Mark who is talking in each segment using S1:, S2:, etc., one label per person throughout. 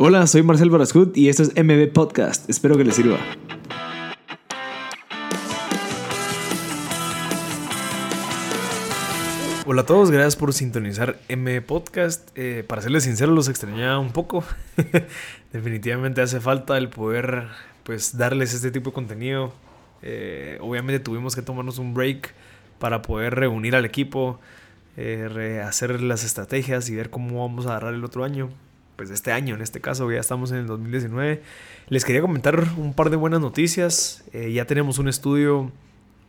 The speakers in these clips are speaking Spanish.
S1: Hola, soy Marcel Barascut y esto es MB Podcast. Espero que les sirva. Hola a todos, gracias por sintonizar MB Podcast. Eh, para serles sincero, los extrañaba un poco. Definitivamente hace falta el poder pues darles este tipo de contenido. Eh, obviamente tuvimos que tomarnos un break para poder reunir al equipo, eh, hacer las estrategias y ver cómo vamos a agarrar el otro año pues este año, en este caso, ya estamos en el 2019. Les quería comentar un par de buenas noticias. Eh, ya tenemos un estudio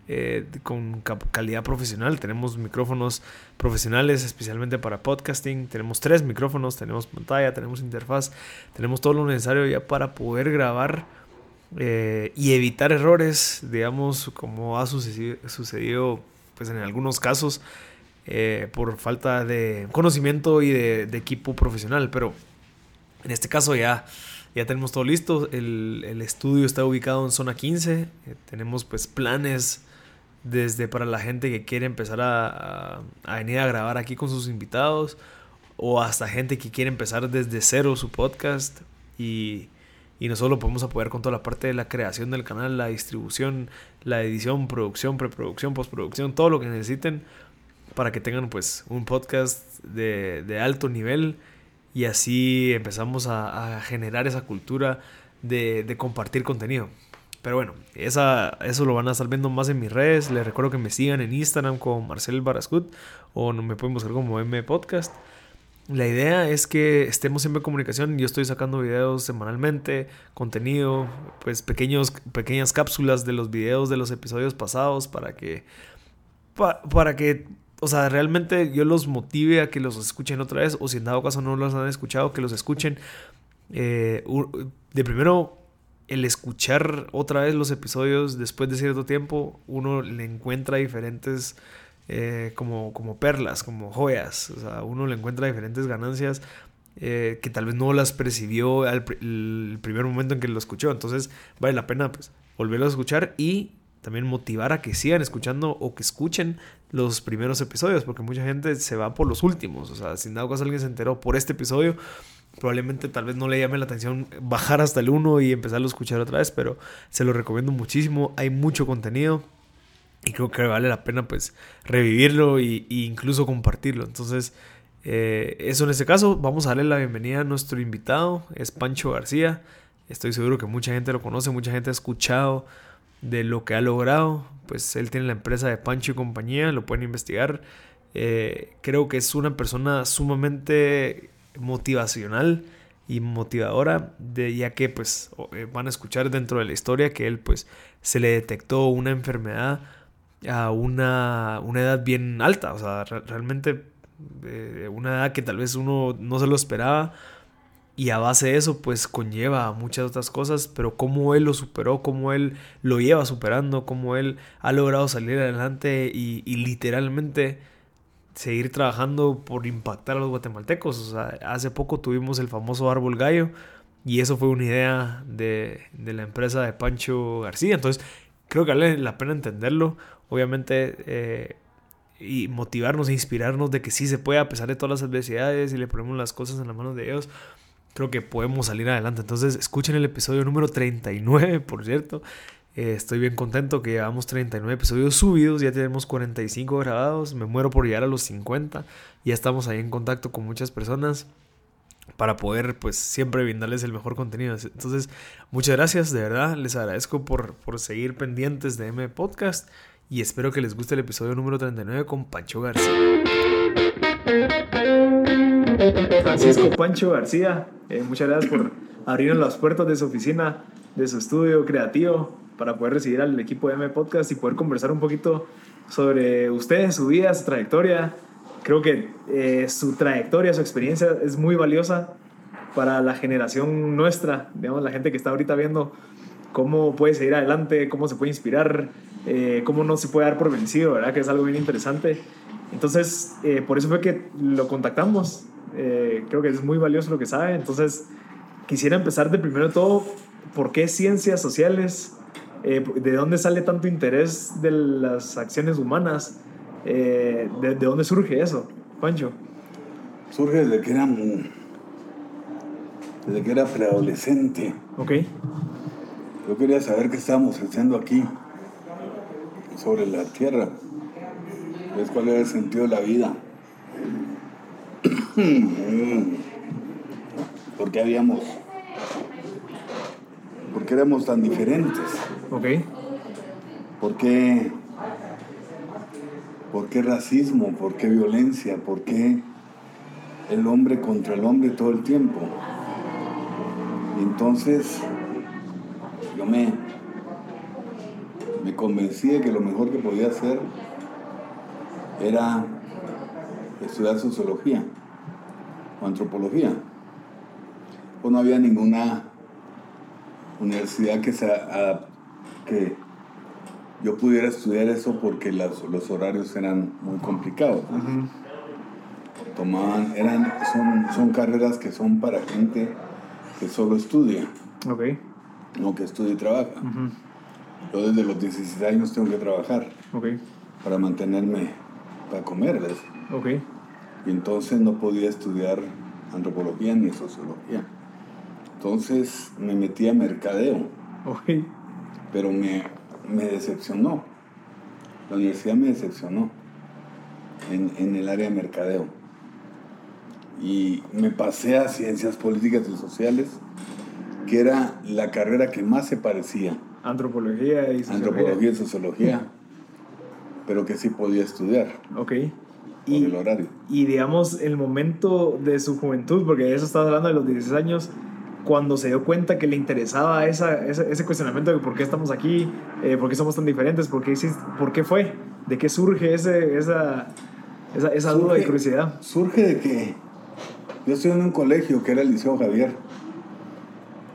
S1: eh, con calidad profesional. Tenemos micrófonos profesionales especialmente para podcasting. Tenemos tres micrófonos, tenemos pantalla, tenemos interfaz, tenemos todo lo necesario ya para poder grabar eh, y evitar errores, digamos, como ha sucedido, sucedido pues en algunos casos. por falta de conocimiento y de, de equipo profesional, pero en este caso ya, ya tenemos todo listo. El, estudio está ubicado en zona 15. Eh, tenemos pues planes desde para la gente que quiere empezar a, venir a grabar aquí con sus invitados o hasta gente que quiere empezar desde cero su podcast y, nosotros lo podemos apoyar con toda la parte de la creación del canal, la distribución, la edición, producción, preproducción, postproducción, todo lo que necesiten para que tengan pues un podcast de alto nivel y así empezamos a, generar esa cultura de, compartir contenido. Pero bueno, eso lo van a estar viendo más en mis redes. Les recuerdo que me sigan en Instagram como Marcel Barascut o me pueden buscar como M Podcast. La idea es que estemos siempre en comunicación. Yo estoy sacando videos semanalmente, contenido, pues pequeños, pequeñas cápsulas de los videos de los episodios pasados para que, para que o sea, realmente yo los motive a que los escuchen otra vez, o si en dado caso no los han escuchado, que los escuchen. Eh, de primero, el escuchar otra vez los episodios después de cierto tiempo, uno le encuentra diferentes eh, como, como perlas, como joyas. O sea, uno le encuentra diferentes ganancias eh, que tal vez no las percibió al primer momento en que lo escuchó. Entonces, vale la pena pues, volverlo a escuchar y también motivar a que sigan escuchando o que escuchen los primeros episodios, porque mucha gente se va por los últimos. O sea, si dado caso alguien se enteró por este episodio, probablemente tal vez no le llame la atención bajar hasta el 1 y empezarlo a escuchar otra vez, pero se lo recomiendo muchísimo. Hay mucho contenido y creo que vale la pena pues revivirlo e, incluso compartirlo. Entonces, eh, eso en este caso, vamos a darle la bienvenida a nuestro invitado, es Pancho García. Estoy seguro que mucha gente lo conoce, mucha gente ha escuchado de lo que ha logrado. Pues él tiene la empresa de Pancho y compañía, lo pueden investigar. Eh, creo que es una persona sumamente motivacional y motivadora, de, ya que pues eh, van a escuchar dentro de la historia que él pues se le detectó una enfermedad a una, una edad bien alta, o sea, realmente eh, una edad que tal vez uno no se lo esperaba y a base de eso pues conlleva muchas otras cosas, pero cómo él lo superó, cómo él lo lleva superando, cómo él ha logrado salir adelante y, literalmente seguir trabajando por impactar a los guatemaltecos. O sea, hace poco tuvimos el famoso árbol gallo y eso fue una idea de, la empresa de Pancho García. Entonces creo que vale la pena entenderlo. Obviamente... Eh, y motivarnos e inspirarnos de que sí se puede a pesar de todas las adversidades y le ponemos las cosas en las manos de Dios creo que podemos salir adelante. Entonces, escuchen el episodio número 39, por cierto. Eh, estoy bien contento que llevamos 39 episodios subidos, ya tenemos 45 grabados, me muero por llegar a los 50, ya estamos ahí en contacto con muchas personas para poder pues siempre brindarles el mejor contenido. Entonces, muchas gracias, de verdad, les agradezco por, por seguir pendientes de M Podcast y espero que les guste el episodio número 39 con Pancho García. Francisco Pancho García, eh, muchas gracias por abrirnos las puertas de su oficina, de su estudio creativo, para poder recibir al equipo de M Podcast y poder conversar un poquito sobre ustedes, su vida, su trayectoria. Creo que eh, su trayectoria, su experiencia es muy valiosa para la generación nuestra, digamos, la gente que está ahorita viendo cómo puede seguir adelante, cómo se puede inspirar, eh, cómo no se puede dar por vencido, ¿verdad? Que es algo bien interesante. Entonces, por eso fue que lo contactamos eh, creo que es muy valioso lo que sabe. Entonces, quisiera empezar de primero todo, ¿por qué ciencias sociales? Eh, ¿De dónde sale tanto interés de las acciones humanas? Eh, de, de, dónde surge eso, Pancho?
S2: Surge desde que eran desde que era preadolescente.
S1: Ok.
S2: Yo quería saber qué estábamos haciendo aquí, sobre la tierra. Es cuál era el sentido de la vida. ¿Por qué habíamos... ¿Por qué éramos tan diferentes?
S1: Ok.
S2: ¿Por qué, ¿Por qué racismo? ¿Por qué violencia? ¿Por qué el hombre contra el hombre todo el tiempo? Y entonces yo me, me convencí de que lo mejor que podía hacer era estudiar sociología o antropología. Pues no había ninguna universidad que, se, que yo pudiera estudiar eso porque los, los horarios eran muy complicados. Tomaban, eran, son, son carreras que son para gente que solo estudia. No que estudia y trabaja. Yo desde los 16 años tengo que trabajar. Para mantenerme, para comer, ¿ves?
S1: Ok.
S2: Y entonces no podía estudiar antropología ni sociología. Entonces me metí a mercadeo.
S1: Ok.
S2: Pero me, me decepcionó. La universidad me decepcionó en, en, el área de mercadeo. Y me pasé a ciencias políticas y sociales, que era la carrera que más se parecía.
S1: Antropología y sociología.
S2: Antropología y sociología, pero que sí podía estudiar.
S1: Ok.
S2: Y, el horario.
S1: Y digamos, el momento de su juventud, porque de eso estás hablando de los 16 años, cuando se dio cuenta que le interesaba esa, ese, cuestionamiento de por qué estamos aquí, eh, por qué somos tan diferentes, por qué, por qué fue, de qué surge ese, esa, esa, esa
S2: surge,
S1: duda y curiosidad.
S2: Surge de que yo estoy en un colegio que era el Liceo Javier,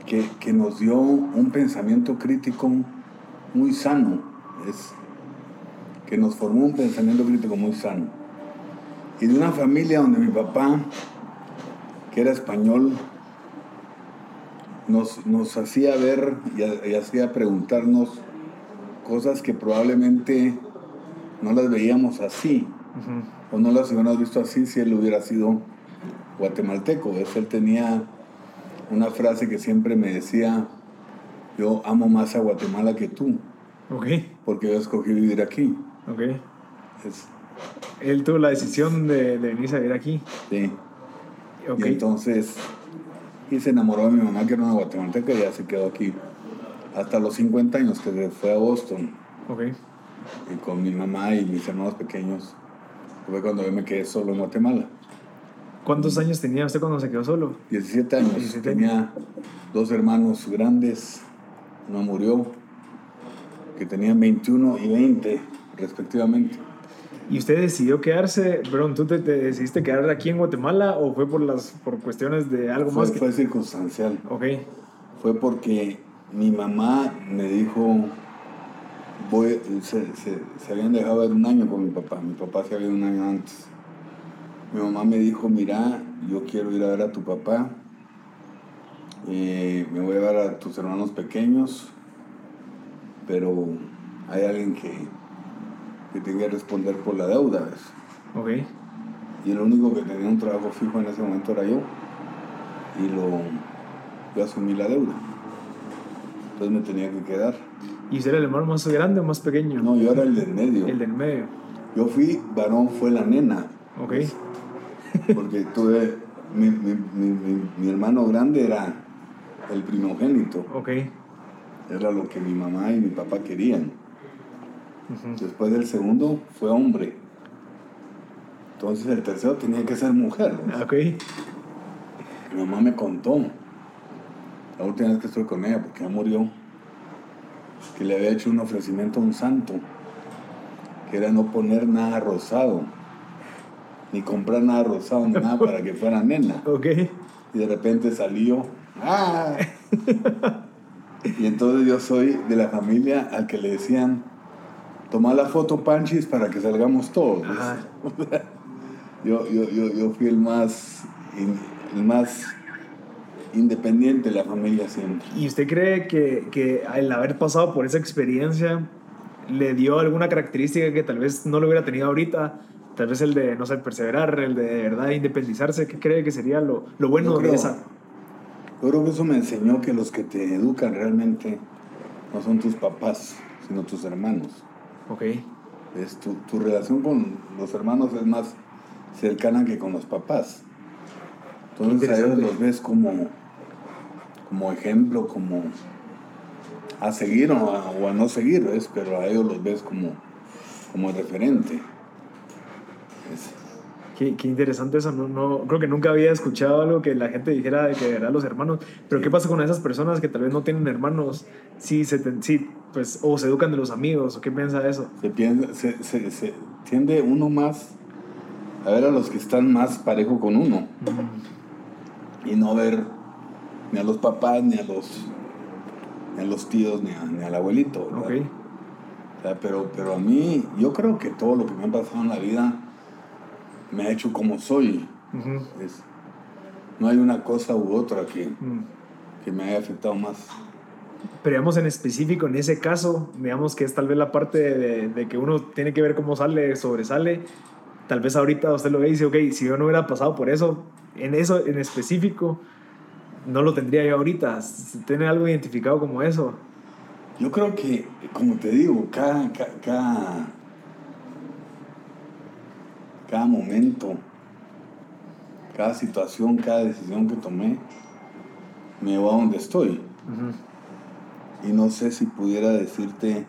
S2: que, que nos dio un pensamiento crítico muy sano, es, que nos formó un pensamiento crítico muy sano. Y de una familia donde mi papá, que era español, nos, nos hacía ver y, hacía preguntarnos cosas que probablemente no las veíamos así, o no las hubiéramos visto así si él hubiera sido guatemalteco. Él tenía una frase que siempre me decía, yo amo más a Guatemala que tú,
S1: okay.
S2: porque yo escogí vivir aquí.
S1: Okay. Él tuvo la decisión de, de venirse a vivir aquí.
S2: Sí. Okay. Y entonces y se enamoró de mi mamá, que era una guatemalteca, y ya se quedó aquí hasta los 50 años, que fue a Boston.
S1: Ok.
S2: Y con mi mamá y mis hermanos pequeños, fue cuando yo me quedé solo en Guatemala.
S1: ¿Cuántos años tenía usted cuando se quedó solo?
S2: 17 años. 17 tenía dos hermanos grandes, uno murió, que tenían 21 y 20 respectivamente.
S1: ¿Y usted decidió quedarse, perdón, tú te, decidiste quedar aquí en Guatemala o fue por las por cuestiones de algo
S2: fue,
S1: más?
S2: Fue circunstancial.
S1: Ok.
S2: Fue porque mi mamá me dijo, voy, se, se, se habían dejado de un año con mi papá, mi papá se había ido un año antes. Mi mamá me dijo, mira, yo quiero ir a ver a tu papá, eh, me voy a ver a tus hermanos pequeños, pero hay alguien que que tenía que responder por la deuda. ¿ves?
S1: Ok.
S2: Y el único que tenía un trabajo fijo en ese momento era yo. Y lo, yo asumí la deuda. Entonces me tenía que quedar.
S1: ¿Y usted era el hermano más grande o más pequeño?
S2: No, yo era el del medio.
S1: El del medio.
S2: Yo fui, varón fue la nena.
S1: Ok.
S2: Porque tuve, mi, mi, mi, mi, hermano grande era el primogénito.
S1: Ok.
S2: Era lo que mi mamá y mi papá querían. Después del segundo fue hombre. Entonces el tercero tenía que ser mujer.
S1: Ok.
S2: Mi mamá me contó, la última vez que estuve con ella, porque ya murió, que le había hecho un ofrecimiento a un santo, que era no poner nada rosado, ni comprar nada rosado, ni nada para que fuera nena.
S1: Ok.
S2: Y de repente salió, ¡ah! y entonces yo soy de la familia al que le decían, toma la foto Panchis para que salgamos todos. yo, yo, yo, yo, fui el más, el más independiente de la familia siempre.
S1: ¿Y usted cree que, que el haber pasado por esa experiencia le dio alguna característica que tal vez no lo hubiera tenido ahorita? Tal vez el de, no sé, perseverar, el de, de verdad independizarse. ¿Qué cree que sería lo, lo bueno
S2: creo,
S1: de esa?
S2: Yo creo que eso me enseñó que los que te educan realmente no son tus papás, sino tus hermanos.
S1: Ok.
S2: Es tu, tu relación con los hermanos es más cercana que con los papás. Entonces a ellos los ves como, como ejemplo, como a seguir o a, o a no seguir, ¿ves? Pero a ellos los ves como, como referente.
S1: Qué, qué interesante eso. No, no, creo que nunca había escuchado algo que la gente dijera de que verdad los hermanos. Pero ¿qué pasa con esas personas que tal vez no tienen hermanos? Sí, se, sí, pues, o se educan de los amigos, o qué piensa de eso.
S2: se, piensa, se, se- se tiende uno más a ver a los que están más parejo con uno y no ver ni a los papás, ni a los, ni a los tíos, ni, a- ni al abuelito. ¿verdad?
S1: Ok.
S2: O sea, pero, pero a mí, yo creo que todo lo que me ha pasado en la vida me ha hecho como soy.
S1: Ujú.
S2: Es- no hay una cosa u otra que,
S1: Mm.
S2: que me haya afectado más.
S1: Pero digamos en específico, en ese caso, digamos que es tal vez la parte de, de que uno tiene que ver cómo sale, sobresale. Tal vez ahorita usted lo ve y dice, ok, si yo no hubiera pasado por eso, en eso en específico, no lo tendría yo ahorita. ¿Tiene algo identificado como eso?
S2: Yo creo que, como te digo, cada, ca- cada, cada momento, cada situación, cada decisión que tomé, me llevó a donde estoy. Y no sé si pudiera decirte,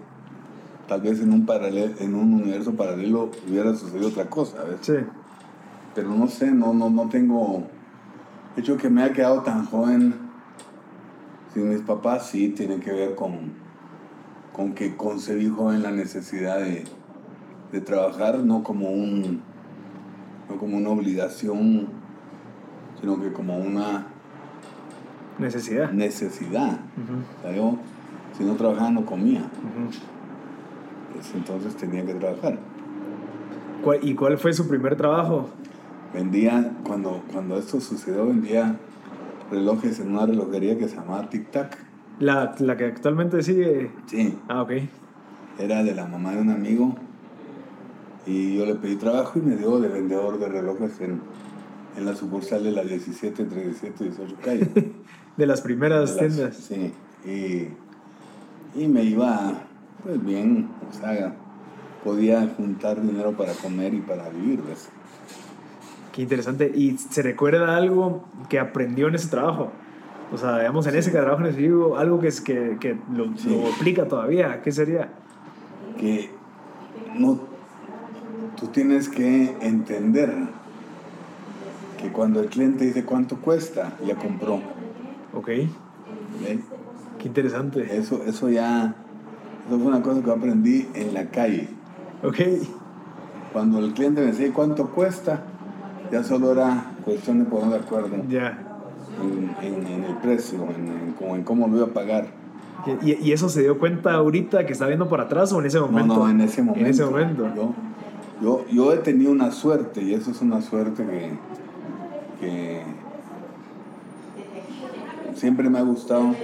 S2: tal vez en un, paralelo, en un universo paralelo hubiera sucedido otra cosa, ¿ves?
S1: Sí.
S2: Pero no sé, no, no, no tengo... El hecho que me haya quedado tan joven sin mis papás sí tiene que ver con, con que concebí joven la necesidad de, de trabajar, no como, un, no como una obligación, sino que como una
S1: Necesidad.
S2: necesidad.
S1: Ujú.
S2: O sea, yo, si no trabajaba, no comía. Pues entonces tenía que trabajar.
S1: ¿Cuál- ¿Y cuál fue su primer trabajo?
S2: Vendía, cuando, cuando esto sucedió, vendía relojes en una relojería que se llamaba Tic Tac.
S1: La, la que actualmente sigue.
S2: Sí,
S1: Ah, ok.
S2: era de la mamá de un amigo. Y yo le pedí trabajo y me dio de vendedor de relojes en, en la sucursal de la 17, entre 17 y 18 calle.
S1: De las primeras
S2: De las-
S1: tiendas.
S2: Sí. Y, y me iba, pues bien, o sea, podía juntar dinero para comer y para vivir, ¿ves?
S1: Qué interesante. ¿Y se recuerda algo que aprendió en ese trabajo? O sea, digamos, en ese trabajo en específico, algo que, es que, que lo,
S2: Sí.
S1: lo aplica todavía. ¿Qué sería?
S2: que no, tú tienes que entender que cuando el cliente dice cuánto cuesta, ya compró.
S1: Ok. Qué interesante.
S2: Eso, eso ya, eso fue una cosa que aprendí en la calle.
S1: Ok.
S2: Cuando el cliente me decía cuánto cuesta, ya solo era cuestión de poner de acuerdo
S1: Ya.
S2: en, en- en el precio, en, en cómo- en cómo lo iba a pagar.
S1: ¿Y, y eso se dio cuenta ahorita que está viendo por atrás o en ese
S2: No,
S1: momento?
S2: no, en ese momento.
S1: En ese momento.
S2: Yo, yo, yo he tenido una suerte, y eso es una suerte que, que siempre me ha gustado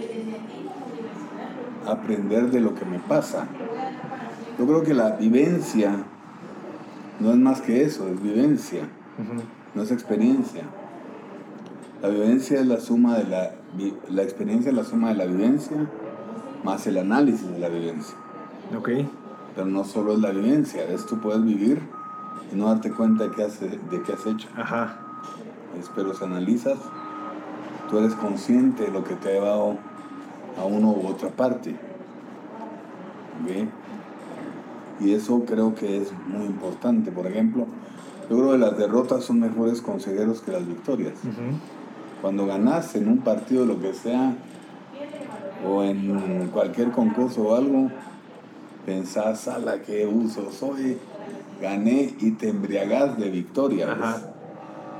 S2: aprender de lo que me pasa. Yo creo que la vivencia no es más que eso, es vivencia, no es experiencia. La vivencia es la suma de la, la experiencia es la suma de la vivencia más el análisis de la vivencia.
S1: Ok.
S2: Pero no solo es la vivencia, es tú puedes vivir y no darte cuenta de qué has, de qué has hecho.
S1: Ajá.
S2: Es- Pero si analizas, tú eres consciente de lo que te ha llevado a uno u otra parte. Y eso creo que es muy importante. Por ejemplo, yo creo que las derrotas son mejores consejeros que las victorias. Cuando ganas en un partido, lo que sea, o en cualquier concurso o algo, pensás, a la que uso soy, gané y te embriagas de victoria. ¿ves?
S1: Ajá.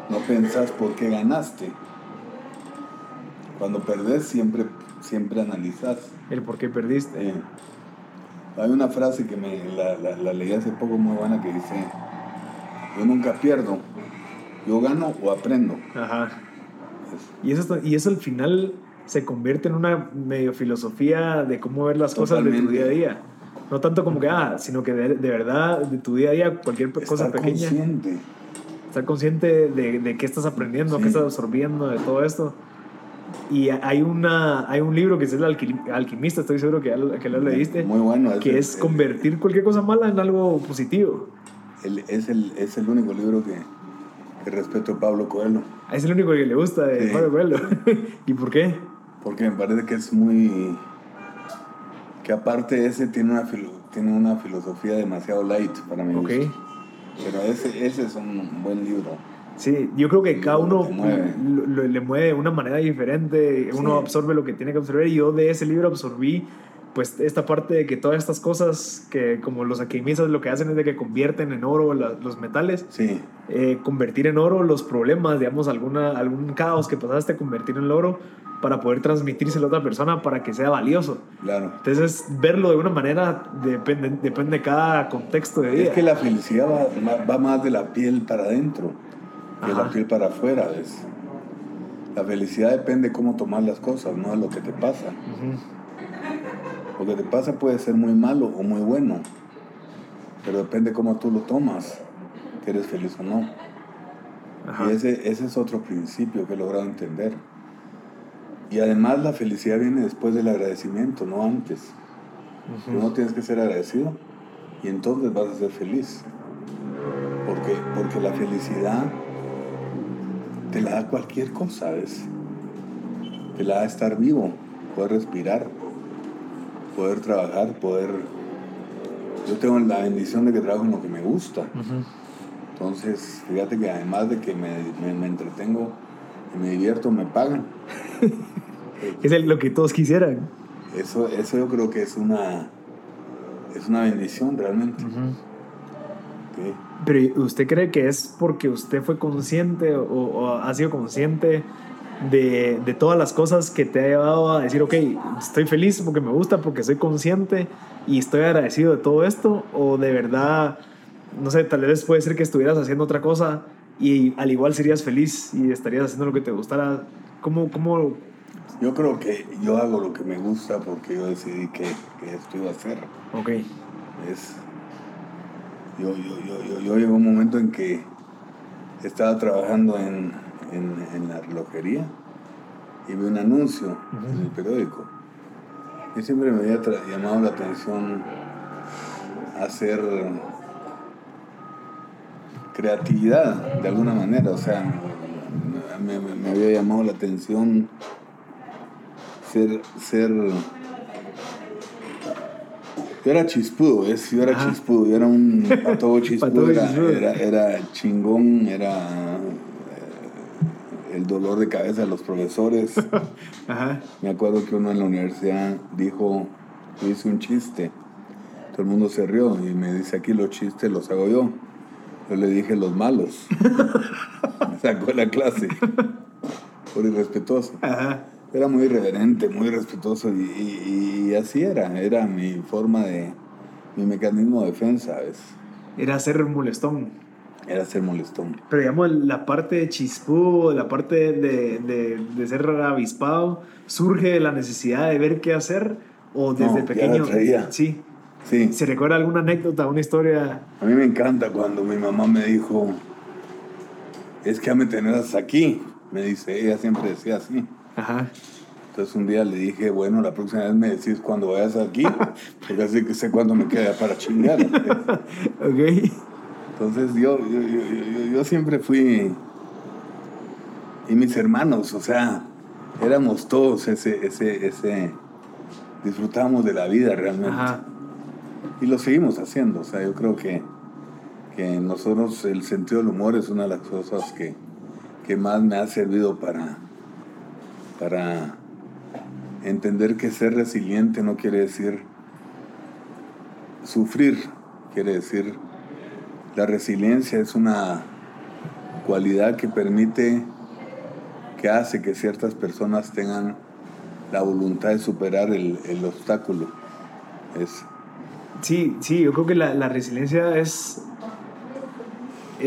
S2: No pensás por qué ganaste. Cuando perdés, siempre, siempre analizás.
S1: El por qué perdiste.
S2: Eh, hay una frase que me la, la- la leí hace poco muy buena que dice, yo nunca pierdo, yo gano o aprendo.
S1: Ajá. Y eso, está- y eso al final se convierte en una medio filosofía de cómo ver las cosas de tu día a día. No tanto como que, ah, sino que de, de verdad, de tu día a día, cualquier cosa
S2: estar
S1: pequeña,
S2: consciente.
S1: estar consciente de, de qué estás aprendiendo,
S2: Sí.
S1: qué estás absorbiendo, de todo esto. Y hay, una, hay un libro que es El Alquimista, estoy seguro que, que lo leíste.
S2: Muy bueno.
S1: que es convertir cualquier cosa mala en algo positivo.
S2: es, el, es el único libro que, que respeto a Pablo Coelho.
S1: Ah, es el único que le gusta de Pablo Coelho. ¿Y por qué?
S2: Porque me parece que es muy... Que aparte ese tiene una, tiene una filosofía demasiado light para mí.
S1: Ok.
S2: Pero ese, ese es un buen libro.
S1: Sí, yo creo que cada uno le mueve de una manera diferente, uno absorbe lo que tiene que absorber y yo de ese libro absorbí pues esta parte de que todas estas cosas que como los alquimistas lo que hacen es de que convierten en oro los metales,
S2: sí.
S1: Eh, convertir en oro los problemas, digamos, alguna, algún caos que pasaste, convertir en oro para poder transmitírselo a otra persona para que sea valioso.
S2: Claro.
S1: Entonces, verlo de una manera depende, depende de cada contexto de vida.
S2: Es que la felicidad va, va más de la piel para adentro de la piel para afuera. ¿ves? La felicidad depende de cómo tomar las cosas, no de lo que te pasa. Lo que te pasa puede ser muy malo o muy bueno, pero depende de cómo tú lo tomas, que eres feliz o no. Y ese, ese es otro principio que he logrado entender. Y además la felicidad viene después del agradecimiento, no antes. Tú no tienes que ser agradecido y entonces vas a ser feliz. Porque, porque la felicidad te la da cualquier cosa, ¿ves? Te la da estar vivo, poder respirar, poder trabajar, poder... Yo tengo la bendición de que trabajo en lo que me gusta. Entonces, fíjate que además de que me, me, entretengo y me divierto, me pagan.
S1: es lo que todos quisieran.
S2: Eso, eso yo creo que es una, es una bendición realmente.
S1: Pero ¿usted cree que es porque usted fue consciente o, ha sido consciente de, de, todas las cosas que te ha llevado a decir, ok, estoy feliz porque me gusta, porque soy consciente y estoy agradecido de todo esto? ¿O de verdad, no sé, tal vez puede ser que estuvieras haciendo otra cosa y al igual serías feliz y estarías haciendo lo que te gustara? ¿Cómo, cómo
S2: yo creo que yo hago lo que me gusta porque yo decidí que, que esto iba a hacer.
S1: Ok.
S2: Es, yo, yo, yo, yo, llegó un momento en que estaba trabajando en, en, la relojería y vi un anuncio en el periódico. Y siempre me había llamado la atención hacer creatividad de alguna manera, o sea, me, me había llamado la atención ser, ser yo era chispudo, ¿ves? Yo era chispudo, yo era un pato chispudo, era, era, chingón, era el dolor de cabeza de los profesores. Me acuerdo que uno en la universidad dijo, hice un chiste, todo el mundo se rió y me dice, aquí los chistes los hago yo. Yo le dije los malos. me sacó de la clase, por irrespetuoso. Ajá era muy irreverente, muy respetuoso y, así era, era mi forma de, mi mecanismo de defensa, ¿ves?
S1: Era ser molestón.
S2: Era ser molestón.
S1: Pero digamos, la parte de chispú, la parte de, de, ser avispado, surge de la necesidad de ver qué hacer o desde pequeño. Sí.
S2: Sí.
S1: ¿Se recuerda alguna anécdota, una historia?
S2: A mí me encanta cuando mi mamá me dijo, es que ya me tenés aquí. Me dice, ella siempre decía así.
S1: Ajá.
S2: Entonces un día le dije, bueno, la próxima vez me decís cuando vayas aquí, porque así que sé cuándo me queda para chingar.
S1: ok.
S2: Entonces yo, yo, yo, yo, siempre fui, y mis hermanos, o sea, éramos todos ese, ese, ese, disfrutábamos de la vida realmente. Ajá. Y lo seguimos haciendo, o sea, yo creo que, que nosotros el sentido del humor es una de las cosas que, que más me ha servido para para entender que ser resiliente no quiere decir sufrir, quiere decir la resiliencia es una cualidad que permite, que hace que ciertas personas tengan la voluntad de superar el, obstáculo. Es,
S1: sí, sí, yo creo que la, la resiliencia es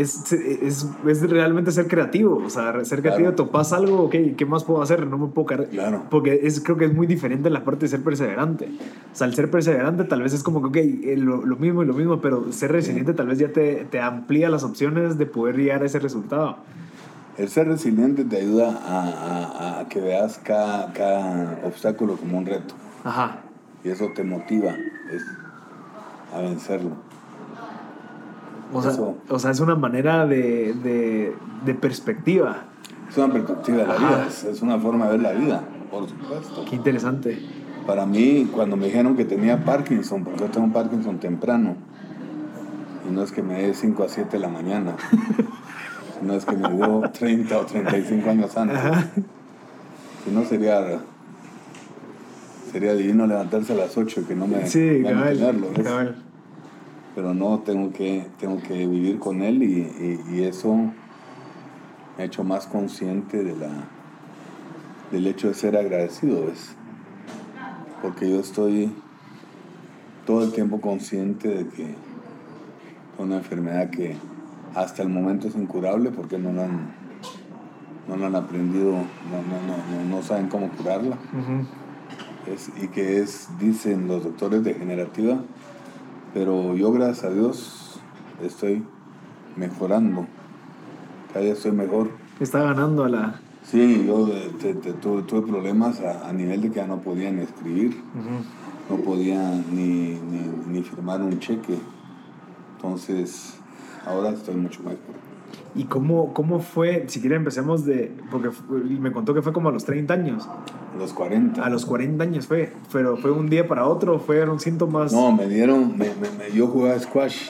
S1: es, es, es, realmente ser creativo. O sea, ser creativo, topas algo, ok, ¿qué más puedo hacer? No me puedo caer.
S2: Claro.
S1: Porque es, creo que es muy diferente la parte de ser perseverante. O sea, el ser perseverante tal vez es como que, ok, eh, lo, lo mismo y lo mismo, pero ser resiliente tal vez ya te, te, amplía las opciones de poder llegar a ese resultado.
S2: El ser resiliente te ayuda a, a- a que veas cada, cada obstáculo como un reto.
S1: Ajá.
S2: Y eso te motiva es, a vencerlo.
S1: O sea, o sea, es una manera de, de, de perspectiva.
S2: Es una perspectiva de la
S1: Ajá.
S2: vida, es, es una forma de ver la vida, por supuesto.
S1: Qué interesante.
S2: Para mí, cuando me dijeron que tenía Parkinson, porque yo tengo Parkinson temprano, y no es que me dé 5 a 7 de la mañana, no es que me dio 30 o 35 años antes. Si no sería sería divino levantarse a las 8 y que no me
S1: Sí, cabal,
S2: tenerlo, ¿ves?
S1: cabal.
S2: Pero no tengo que tengo que vivir con él y, y- y eso me ha hecho más consciente de la del hecho de ser agradecido ¿ves? porque yo estoy todo el tiempo consciente de que una enfermedad que hasta el momento es incurable porque no la han no la han aprendido no, no, no, no, saben cómo curarla es- y que es, dicen los doctores, degenerativa, pero yo gracias a Dios estoy mejorando, cada día estoy mejor.
S1: Está ganando a la...
S2: Sí, yo eh, te- te- tuve, tuve problemas a, a nivel de que ya no podía ni escribir, no podía ni, ni, ni firmar un cheque, entonces ahora estoy mucho mejor.
S1: ¿Y cómo, cómo fue? Si quiere empecemos de... Porque fu- me contó que fue como a los 30 años.
S2: A los 40.
S1: A los 40 años fue. Pero fue un día para otro, fueron síntomas...
S2: No, me dieron, me- me- me- yo jugaba squash.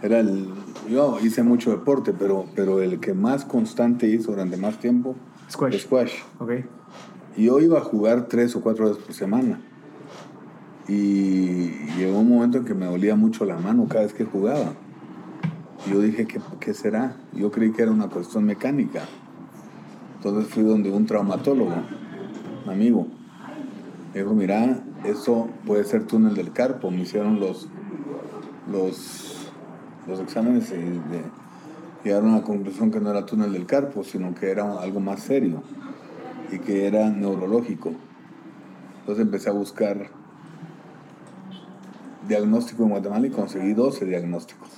S2: Era el, yo hice mucho deporte, pero, pero el que más constante hizo durante más tiempo
S1: Squash.
S2: squash.
S1: Ok.
S2: Y yo iba a jugar tres o cuatro veces por semana. Y llegó un momento en que me dolía mucho la mano cada vez que jugaba. Yo dije, ¿qué, qué será? Yo creí que era una cuestión mecánica. Entonces fui donde un traumatólogo, un amigo. Me dijo, mira, eso puede ser túnel del carpo. Me hicieron los, los, los exámenes y llegaron a la conclusión que no era túnel del carpo, sino que era algo más serio y que era neurológico. Entonces empecé a buscar diagnóstico en Guatemala y conseguí 12 diagnósticos.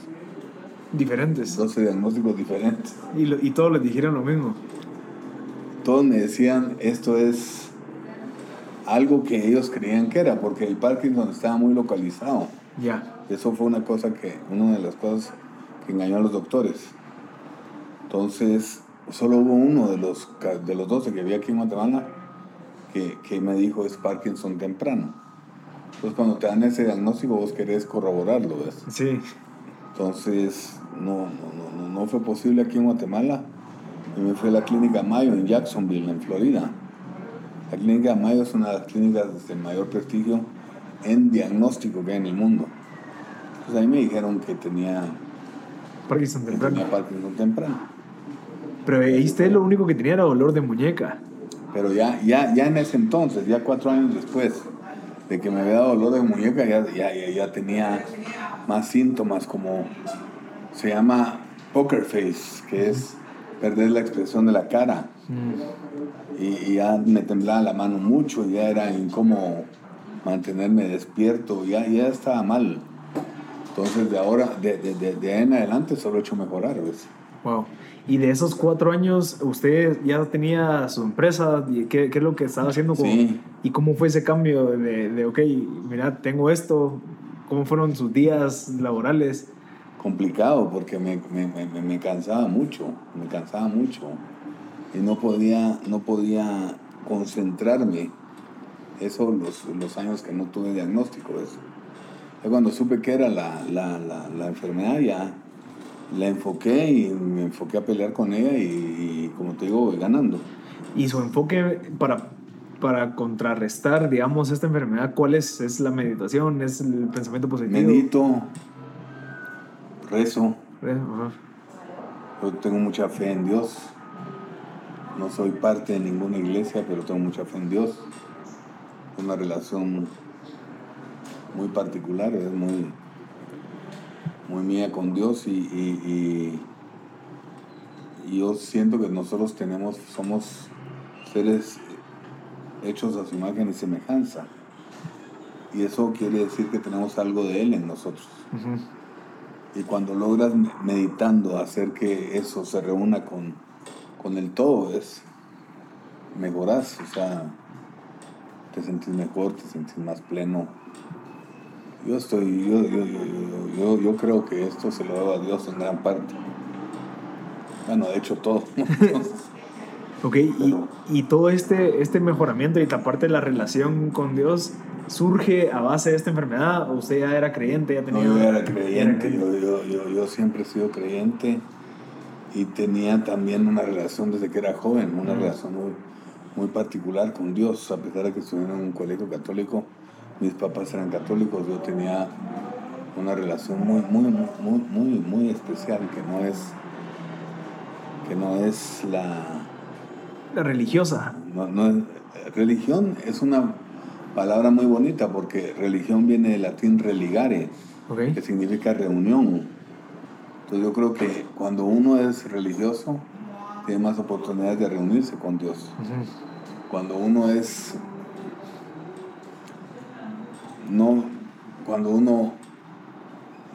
S1: Diferentes.
S2: 12 diagnósticos diferentes.
S1: Y, lo- y todos les dijeron lo mismo.
S2: Todos me decían, esto es algo que ellos creían que era, porque el Parkinson estaba muy localizado.
S1: Ya.
S2: Eso fue una cosa que, una de las cosas que engañó a los doctores. Entonces, solo hubo uno de los, de los 12 que había aquí en Guatemala que, que me dijo es Parkinson temprano. Entonces, cuando te dan ese diagnóstico, vos querés corroborarlo, ¿ves?
S1: Sí.
S2: Entonces, no, no, no, no, fue posible aquí en Guatemala. Y me fui a la clínica Mayo en Jacksonville, en Florida. La clínica Mayo es una de las clínicas de mayor prestigio en diagnóstico que hay en el mundo. Entonces ahí me dijeron que tenía,
S1: Parkinson temprano.
S2: tenía Parkinson temprano.
S1: Pero ahí usted lo único que tenía era dolor de muñeca.
S2: Pero ya, ya, ya en ese entonces, ya cuatro años después de que me había dado dolor de muñeca, ya, ya, ya, ya tenía más síntomas como se llama poker face, que es perder la expresión de la cara. Y, y ya me temblaba la mano mucho, ya era incómodo mantenerme despierto, ya, ya estaba mal. Entonces de ahora, de, de, de, de ahí en adelante solo he hecho mejorar, ¿ves?
S1: Wow. Y de esos cuatro años, ¿usted ya tenía su empresa? ¿Y ¿Qué, qué es lo que estaba haciendo? como-
S2: Sí.
S1: ¿Y cómo fue ese cambio de, de, ok, mira, tengo esto? ¿Cómo fueron sus días laborales?
S2: complicado porque me, me, me, me cansaba mucho, me cansaba mucho y no podía, no podía concentrarme. Eso los, los años que no tuve diagnóstico. Eso. Cuando supe que era la, la, la, la enfermedad ya la enfoqué y me enfoqué a pelear con ella y, y, como te digo, voy ganando.
S1: Y su enfoque para, para contrarrestar, digamos, esta enfermedad, ¿cuál es? ¿Es la meditación? ¿Es el pensamiento positivo?
S2: Medito, rezo,
S1: Ajá.
S2: yo tengo mucha fe en Dios. No soy parte de ninguna iglesia, pero tengo mucha fe en Dios. Una relación muy particular, es muy, muy mía con Dios y, y- y- yo siento que nosotros tenemos, somos seres hechos a su imagen y semejanza. Y eso quiere decir que tenemos algo de Él en nosotros. Y cuando logras me- meditando hacer que eso se reúna con, con el todo es mejoras, o sea, te sentís mejor, te sentís más pleno. Yo estoy, yo, yo, yo, yo, creo que esto se lo debo a Dios en gran parte. Bueno, de hecho todo.
S1: ok, y, y, todo este, este mejoramiento y aparte de la relación con Dios surge a base de esta enfermedad? ¿O usted ya era creyente? Ya
S2: tenía... No, yo era creyente, Yo, yo, yo, yo siempre he sido creyente y tenía también una relación desde que era joven, una relación muy, muy particular con Dios, a pesar de que estuve en un colegio católico, mis papás eran católicos, yo tenía una relación muy, muy, muy, muy, muy especial que no es, que no es la...
S1: La religiosa.
S2: No, no religión es una palabra muy bonita porque religión viene del latín religare, que significa reunión. Entonces yo creo que cuando uno es religioso, tiene más oportunidades de reunirse con Dios. Cuando uno es no cuando uno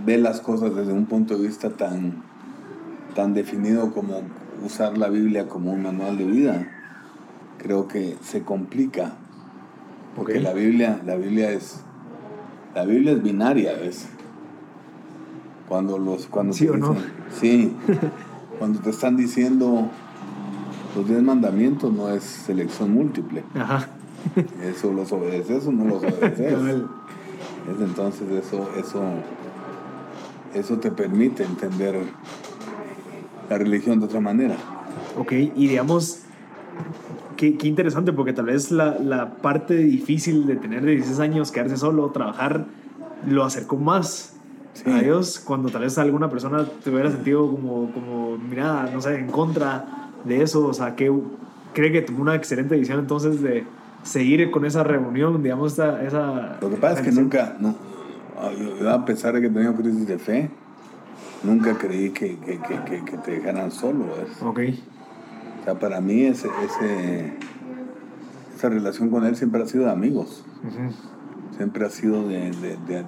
S2: ve las cosas desde un punto de vista tan tan definido como usar la Biblia como un manual de vida, creo que se complica porque la Biblia, la Biblia es, la Biblia es binaria, ¿ves? Cuando los, cuando
S1: sí o no.
S2: Sí, cuando te están diciendo los diez mandamientos no es selección múltiple. Ajá. Eso los obedeces o no los obedeces. es entonces eso, eso, eso te permite entender la religión de otra manera.
S1: Ok, y digamos, Qué, qué, interesante, porque tal vez la, la, parte difícil de tener 16 años, quedarse solo, trabajar, lo acercó más a Dios cuando tal vez alguna persona te hubiera sentido como, como, mira, no sé, en contra de eso. O sea, que cree que tuvo una excelente decisión entonces de seguir con esa reunión, digamos, esa... esa
S2: lo que pasa es que nunca, no, yo, a pesar de que he tenido crisis de fe, nunca creí que, que, que, que te dejaran solo. ¿ves?
S1: Ok
S2: sea, para mí ese, esa relación con él siempre ha sido de amigos. Siempre ha sido de,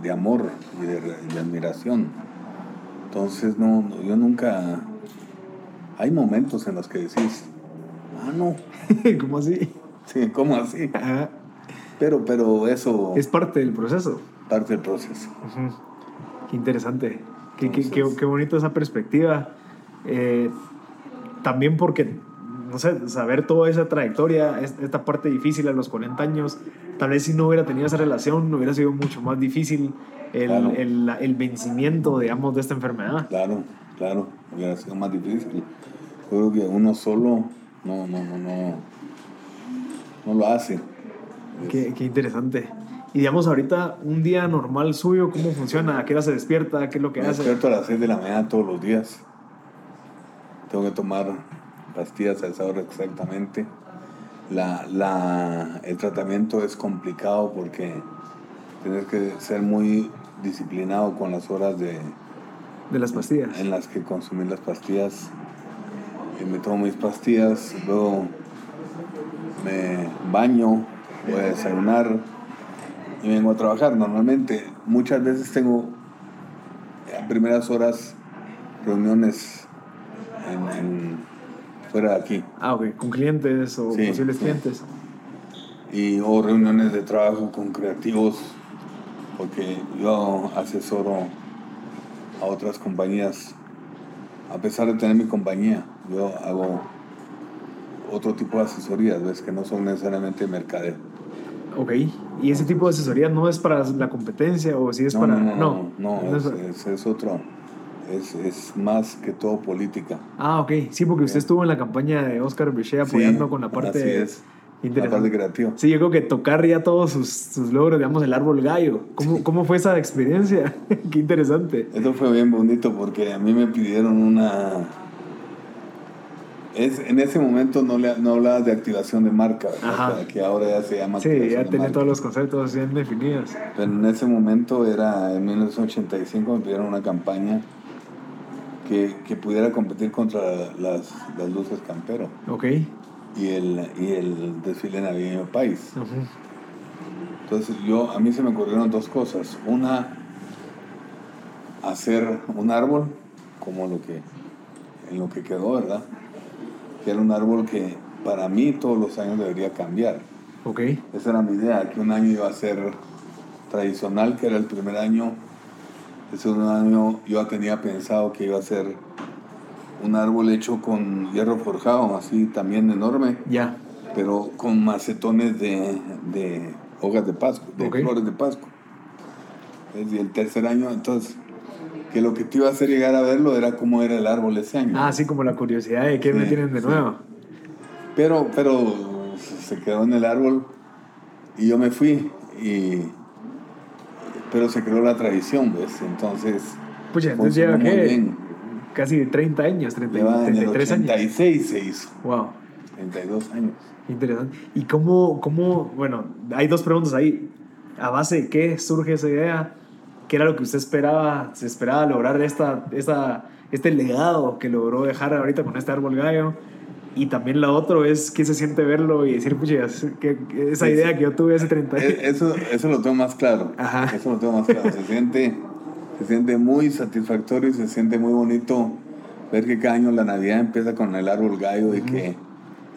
S2: de, amor y de, admiración. Entonces, no, yo nunca... Hay momentos en los que decís, ah, no.
S1: ¿Cómo así?
S2: Sí, ¿cómo así? Pero, pero eso...
S1: Es parte del proceso.
S2: Parte del proceso.
S1: Qué interesante. Qué, qué, qué, bonito esa perspectiva. Eh, también porque no sé, saber toda esa trayectoria, esta parte difícil a los 40 años, tal vez si no hubiera tenido esa relación, hubiera sido mucho más difícil el, el, el vencimiento, digamos, de esta enfermedad.
S2: Claro, claro, hubiera sido más difícil. Creo que uno solo no, no, no, no, no lo hace.
S1: Qué, qué interesante. Y digamos, ahorita, un día normal suyo, ¿cómo funciona? ¿A qué hora se despierta? ¿Qué es lo que
S2: Me
S1: hace?
S2: despierto a las 6 de la mañana todos los días. Tengo que tomar pastillas a esa hora exactamente. La, la, el tratamiento es complicado porque tienes que ser muy disciplinado con las horas de,
S1: de las pastillas.
S2: En las que consumir las pastillas. Y me tomo mis pastillas, luego me baño, voy a desayunar y vengo a trabajar. Normalmente, muchas veces tengo a primeras horas reuniones en fuera de aquí.
S1: Ah, ok, con clientes o posibles clientes.
S2: Y, o reuniones de trabajo con creativos, porque yo asesoro a otras compañías, a pesar de tener mi compañía, yo hago otro tipo de asesorías, ves que no son necesariamente mercadeo.
S1: Ok, ¿y ese tipo de asesoría no es para la competencia o si es
S2: para.?
S1: No,
S2: no, no, no, es, es otro es, es, más que todo política.
S1: Ah, ok. Sí, porque usted estuvo en la campaña de Oscar Bichet apoyando con la parte...
S2: Así es. La parte creativa.
S1: Sí, yo creo que tocar ya todos sus, sus logros, digamos, el árbol gallo. ¿Cómo, ¿Cómo fue esa experiencia? Qué interesante.
S2: Eso fue bien bonito porque a mí me pidieron una... Es, en ese momento no, le, no hablabas de activación de marca, que ahora ya se llama.
S1: Sí, ya tenía todos los conceptos bien definidos.
S2: Pero en ese momento era, en 1985, me pidieron una campaña que, que pudiera competir contra las, las, luces Campero.
S1: Ok.
S2: Y el, y el desfile navideño país. Entonces yo, a mí se me ocurrieron dos cosas. Una, hacer un árbol, como lo que, en lo que quedó, ¿verdad? Que era un árbol que para mí todos los años debería cambiar.
S1: Ok.
S2: Esa era mi idea, que un año iba a ser tradicional, que era el primer año. El segundo año yo tenía pensado que iba a ser un árbol hecho con hierro forjado, así también enorme,
S1: Ya.
S2: pero con macetones de, de hojas de pasco, de
S1: Ok.
S2: flores de pasco. Y el tercer año, entonces, que lo que te iba a hacer llegar a verlo era cómo era el árbol ese año.
S1: Ah, sí, como la curiosidad de qué me
S2: Sí,
S1: tienen de
S2: sí.
S1: nuevo.
S2: Pero, pero se quedó en el árbol y yo me fui y pero se creó la tradición, ¿ves? Entonces
S1: Pucha, entonces
S2: funcionó
S1: lleva
S2: bien.
S1: Casi 30 años, 30,
S2: Lleva en el
S1: 33 años.
S2: 86 se hizo,
S1: Wow.
S2: 32 años.
S1: Interesante. ¿Y cómo, cómo, bueno, hay dos preguntas ahí. ¿A base de qué surge esa idea? ¿Qué era lo que usted esperaba, se esperaba lograr esta, esta, este legado que logró dejar ahorita con este árbol gallo? Y también la otra es qué se siente verlo y decir, pucha, que, que esa idea que yo tuve hace 30 años.
S2: E- Eso, eso lo tengo más claro.
S1: Ajá.
S2: Eso lo tengo más claro. Se siente, se siente muy satisfactorio y se siente muy bonito ver que cada año la Navidad empieza con el árbol gallo y, que,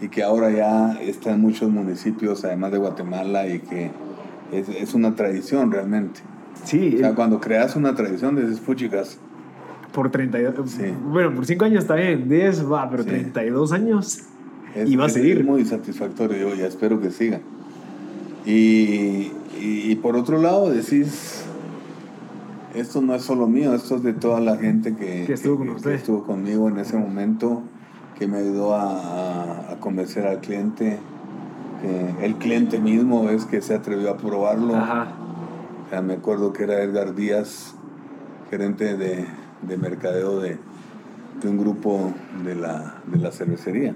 S2: y que ahora ya está en muchos municipios, además de Guatemala, y que es, es una tradición realmente.
S1: Sí,
S2: O sea, cuando creas una tradición, dices, puchicas,
S1: por 32.
S2: Sí.
S1: Bueno, por 5 años está bien, 10 va, pero
S2: Sí.
S1: 32 años.
S2: Es,
S1: Y va a seguir.
S2: es muy satisfactorio, yo ya espero que siga. Y, y- y por otro lado decís, esto no es solo mío, esto es de toda la gente que,
S1: Que estuvo con usted.
S2: estuvo conmigo en ese momento, que me ayudó a, a- convencer al cliente. que el cliente mismo es que se atrevió a probarlo.
S1: Ajá.
S2: Sea, me acuerdo que era Edgar Díaz, gerente de, de mercadeo de, de un grupo de la, de la cervecería.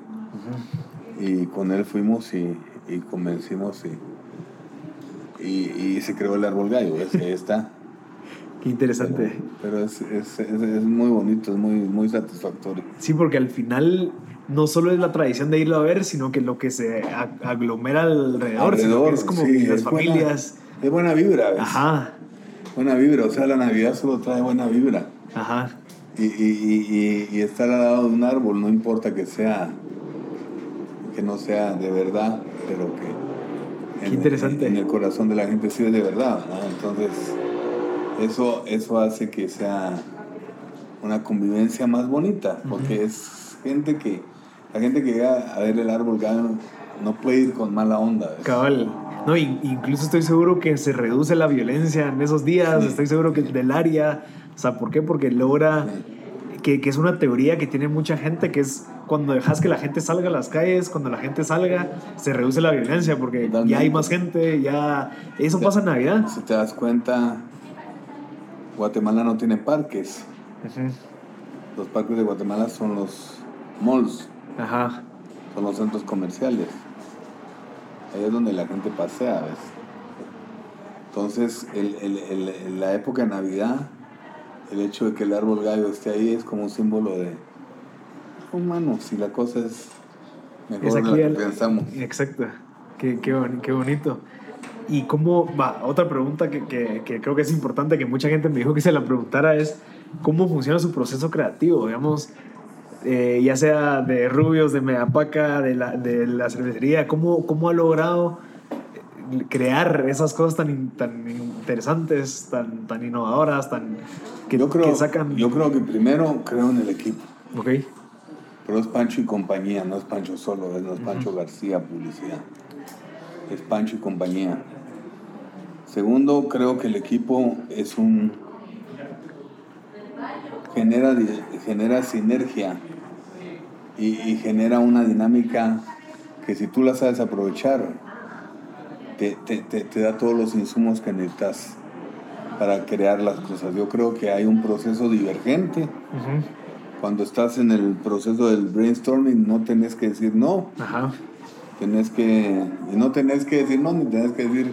S2: Y con él fuimos y, y convencimos y, y, y se creó el árbol gallo, ese ahí está.
S1: Qué interesante.
S2: Pero es, es, es, es muy bonito, es muy, muy satisfactorio.
S1: Sí, porque al final no solo es la tradición de irlo a ver, sino que lo que se aglomera alrededor, sino que
S2: Alrededor,
S1: es como
S2: sí,
S1: las
S2: buena-
S1: familias.
S2: Es buena vibra, ¿ves?
S1: Ajá,
S2: Buena vibra, o sea, la Navidad solo trae buena vibra.
S1: ajá.
S2: Y, y, y, y, estar al lado de un árbol, no importa que sea, que no sea de verdad, pero que
S1: Qué interesante.
S2: En, el corazón de la gente sí es de verdad. ¿no? Entonces, eso, eso hace que sea una convivencia más bonita, porque es gente que, la gente que llega a ver el árbol gallo no puede ir con mala onda. ¿ves?
S1: Cabal. No, incluso estoy seguro que se reduce la violencia en esos días,
S2: Sí.
S1: estoy seguro que del área, o sea, ¿por qué? Porque logra, que, que es una teoría que tiene mucha gente, que es cuando dejas que la gente salga a las calles, cuando la gente salga, se reduce la violencia, porque ya hay más gente, ya... Eso pasa en Navidad.
S2: Si te das cuenta, Guatemala no tiene parques. Los parques de Guatemala son los malls,
S1: Ajá.
S2: son los centros comerciales. Ahí es donde la gente pasea, ¿ves? Entonces, el, el- el- la época de Navidad, el hecho de que el árbol gallo esté ahí es como un símbolo de, humano, si la cosa es mejor
S1: Es
S2: de lo que pensamos.
S1: Exacto. Qué, qué, qué bonito. Y cómo, va, otra pregunta que, que, que creo que es importante, que mucha gente me dijo que se la preguntara, es cómo funciona su proceso creativo, digamos, eh, ya sea de Rubios, de Megapaca, de la, de la cervecería, ¿cómo, cómo ha logrado eh, crear esas cosas tan, tan interesantes, tan, tan innovadoras, tan, que,
S2: yo, creo,
S1: que sacan...
S2: yo creo que primero creo en el equipo.
S1: Ok,
S2: Pero es Pancho y compañía, no es Pancho solo, es- no es Pancho García Publicidad. Es Pancho y compañía. Segundo, creo que el equipo es un. genera, genera sinergia y, y genera una dinámica que si tú la sabes aprovechar, te, te- te- te da todos los insumos que necesitas para crear las cosas. Yo creo que hay un proceso divergente cuando estás en el proceso del brainstorming no tenés que decir no,
S1: ajá,
S2: tenés que, y no tenés que decir no, ni tenés que decir,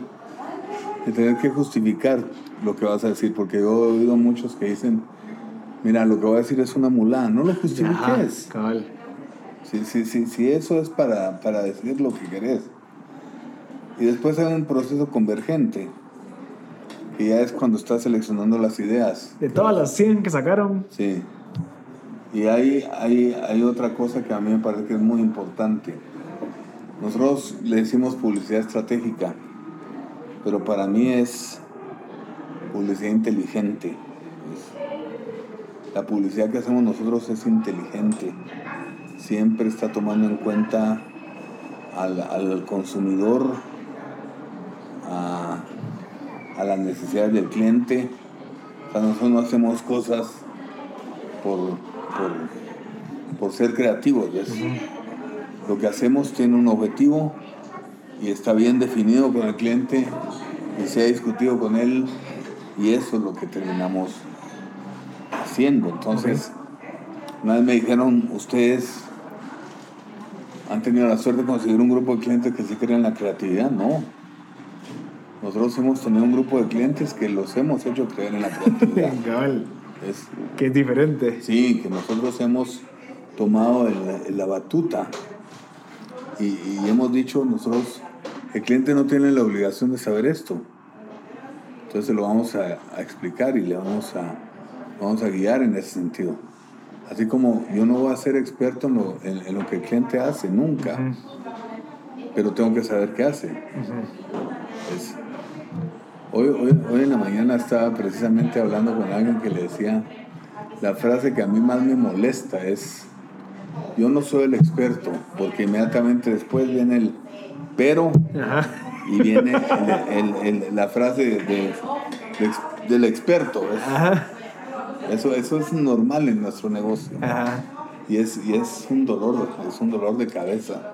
S2: ni tenés que justificar lo que vas a decir, porque yo he oído muchos que dicen, mira, lo que voy a decir es una mulada, no lo justifiques.
S1: cabal.
S2: Si, si, si, si eso es para, para decir lo que querés. Y después hay un proceso convergente, que ya es cuando estás seleccionando las ideas.
S1: De todas las 100 que sacaron,
S2: Sí. Y hay, hay, hay otra cosa que a mí me parece que es muy importante. Nosotros le decimos publicidad estratégica, pero para mí es publicidad inteligente. La publicidad que hacemos nosotros es inteligente. Siempre está tomando en cuenta al, al consumidor, a, a, las necesidades del cliente. O sea, nosotros no hacemos cosas por, por, por ser creativos. ¿ves? Lo que hacemos tiene un objetivo y está bien definido con el cliente y se ha discutido con él y eso es lo que terminamos haciendo. Entonces, una vez me dijeron, ustedes han tenido la suerte de conseguir un grupo de clientes que se creen en la creatividad. No. Nosotros hemos tenido un grupo de clientes que los hemos hecho creer en la creatividad.
S1: es, que es diferente.
S2: Sí, que nosotros hemos tomado el, la batuta y, y, hemos dicho nosotros, el cliente no tiene la obligación de saber esto. Entonces lo vamos a, a explicar y le vamos a, vamos a guiar en ese sentido. Así como yo no voy a ser experto en lo, en, en lo que el cliente hace, nunca, uh -huh. pero tengo que saber qué hace. Uh -huh. es, hoy, hoy, hoy en la mañana estaba precisamente hablando con alguien que le decía, la frase que a mí más me molesta es, yo no soy el experto, porque inmediatamente después viene el pero y viene el, el, el, la frase de, de, del experto. Eso, eso es normal en nuestro negocio.
S1: Ajá.
S2: Y, es, y es un dolor, es un dolor de cabeza.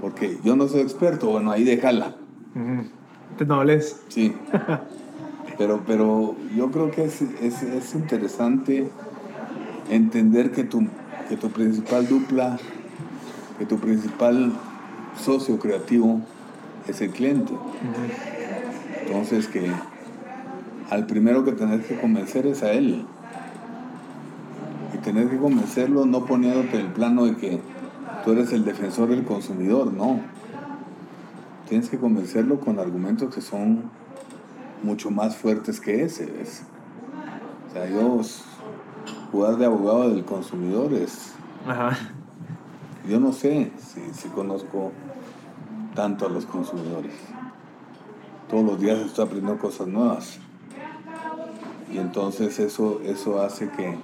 S2: Porque yo no soy experto, bueno, ahí déjala.
S1: ¿Te nobles?
S2: Sí. pero, pero yo creo que es, es, es interesante entender que tu, que tu principal dupla, que tu principal socio creativo es el cliente. Entonces que al primero que tenés que convencer es a él y tener que convencerlo no poniéndote el plano de que tú eres el defensor del consumidor, no. Tienes que convencerlo con argumentos que son mucho más fuertes que ese. ¿ves? O sea, yo jugar de abogado del consumidor es...
S1: Ajá.
S2: Yo no sé si, si conozco tanto a los consumidores. Todos los días estoy aprendiendo cosas nuevas. Y entonces eso, eso hace que,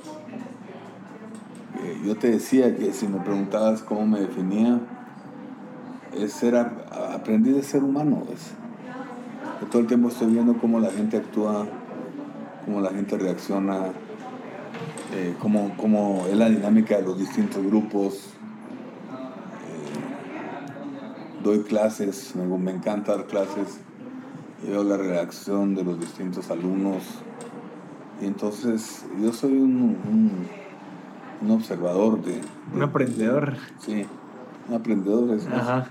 S2: yo te decía que si me preguntabas cómo me definía, es ser, aprendí de ser humano. Es, todo el tiempo estoy viendo cómo la gente actúa, cómo la gente reacciona, eh, cómo, cómo, es la dinámica de los distintos grupos. Eh, doy clases, me, encanta dar clases, veo la reacción de los distintos alumnos. Y entonces yo soy un un observador de, de,
S1: un aprendedor
S2: sí un aprendedor es
S1: Ajá.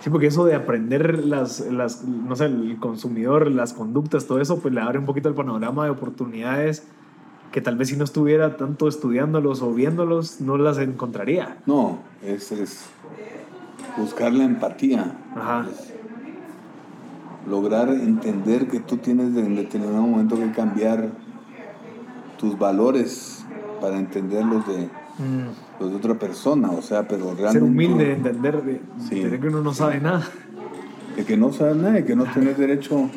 S1: sí porque eso de aprender las, las no sé el consumidor las conductas todo eso pues le abre un poquito el panorama de oportunidades que tal vez si no estuviera tanto estudiándolos o viéndolos no las encontraría
S2: no es, es buscar la empatía
S1: Ajá.
S2: Es lograr entender que tú tienes en determinado momento que cambiar tus valores para entender los de, mm. los de otra persona, o sea, pero realmente...
S1: Ser humilde, entender, de,
S2: sí.
S1: entender que uno no sabe nada.
S2: De que no sabes nada y que no tienes derecho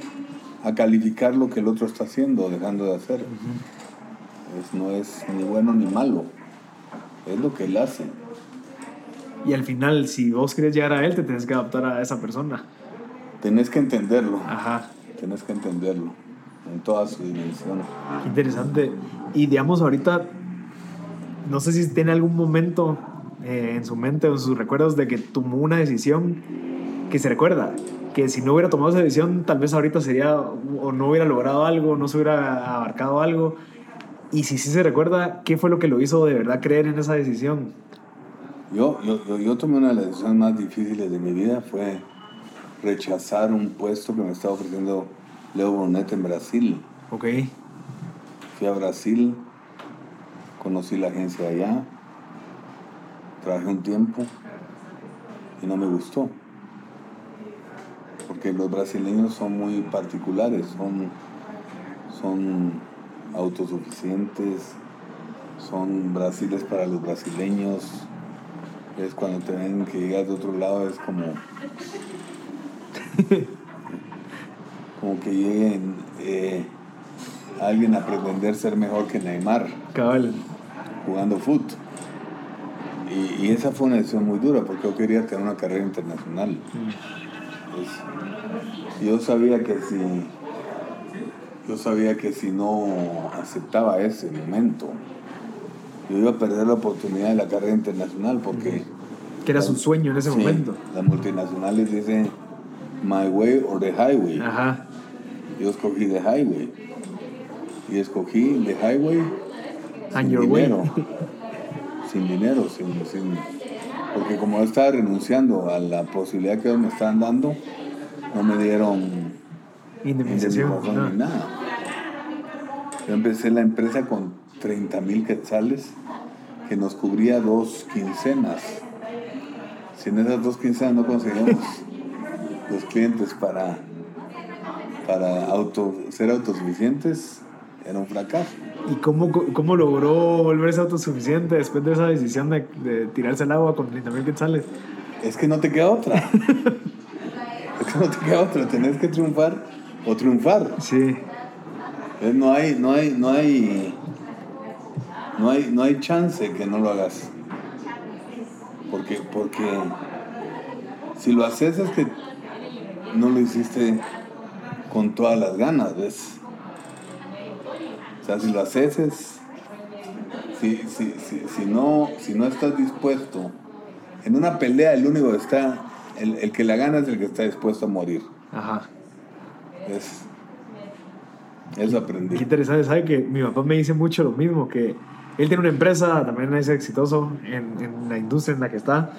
S2: a calificar lo que el otro está haciendo o dejando de hacer. Uh -huh. es, no es ni bueno ni malo, es lo que él hace.
S1: Y al final, si vos querés llegar a él, te tienes que adaptar a esa persona.
S2: Tenés que entenderlo.
S1: Ajá.
S2: Tenés que entenderlo en toda su dimensión.
S1: Qué interesante. Y digamos, ahorita no sé si tiene algún momento eh, en su mente o en sus recuerdos de que tomó una decisión que se recuerda, que si no hubiera tomado esa decisión, tal vez ahorita sería o no hubiera logrado algo, no se hubiera abarcado algo. Y si sí se recuerda, ¿qué fue lo que lo hizo de verdad creer en esa decisión?
S2: Yo, yo, yo tomé una de las decisiones más difíciles de mi vida, fue rechazar un puesto que me estaba ofreciendo Leo Brunet en Brasil.
S1: Ok.
S2: Fui a Brasil, conocí la agencia allá, trabajé un tiempo y no me gustó. Porque los brasileños son muy particulares, son, son autosuficientes, son Brasiles para los brasileños. Es cuando te ven que llegas de otro lado, es como. como que lleguen eh, alguien a pretender ser mejor que Neymar
S1: Cabal.
S2: jugando fútbol. Y, y esa fue una decisión muy dura porque yo quería tener una carrera internacional. Pues, yo sabía que si yo sabía que si no aceptaba ese momento, yo iba a perder la oportunidad de la carrera internacional porque
S1: Que era su sueño en ese
S2: sí,
S1: momento.
S2: las multinacionales dicen my way or the highway.
S1: Ajá.
S2: Yo escogí the highway y escogí the highway
S1: And
S2: sin
S1: your way.
S2: dinero, sin dinero, sin, sin- porque como yo estaba renunciando a la posibilidad que me estaban dando, no me dieron
S1: Indemnización.
S2: ni nada. Yo empecé la empresa con 30 mil quetzales que nos cubría dos quincenas. Si en esas dos quincenas no conseguíamos los clientes para, para auto, ser autosuficientes, era un fracaso.
S1: ¿Y cómo, cómo logró volverse autosuficiente después de esa decisión de, de tirarse al agua con 30 mil quetzales?
S2: Es que no te queda otra. es que no te queda otra. Tenés que triunfar o triunfar.
S1: Sí.
S2: Eh, No hay, no hay, no hay, no hay, no hay chance que no lo hagas. Porque, porque si lo haces es que no lo hiciste con todas las ganas, ¿ves? O sea, si lo haces es, si, si, si, si no, si no estás dispuesto, en una pelea el único que está, el, el que la gana es el que está dispuesto a morir.
S1: Ajá.
S2: Es, eso aprendí.
S1: Qué interesante, ¿sabe? Que mi papá me dice mucho lo mismo, que él tiene una empresa, también es exitoso en, en la industria en la que está.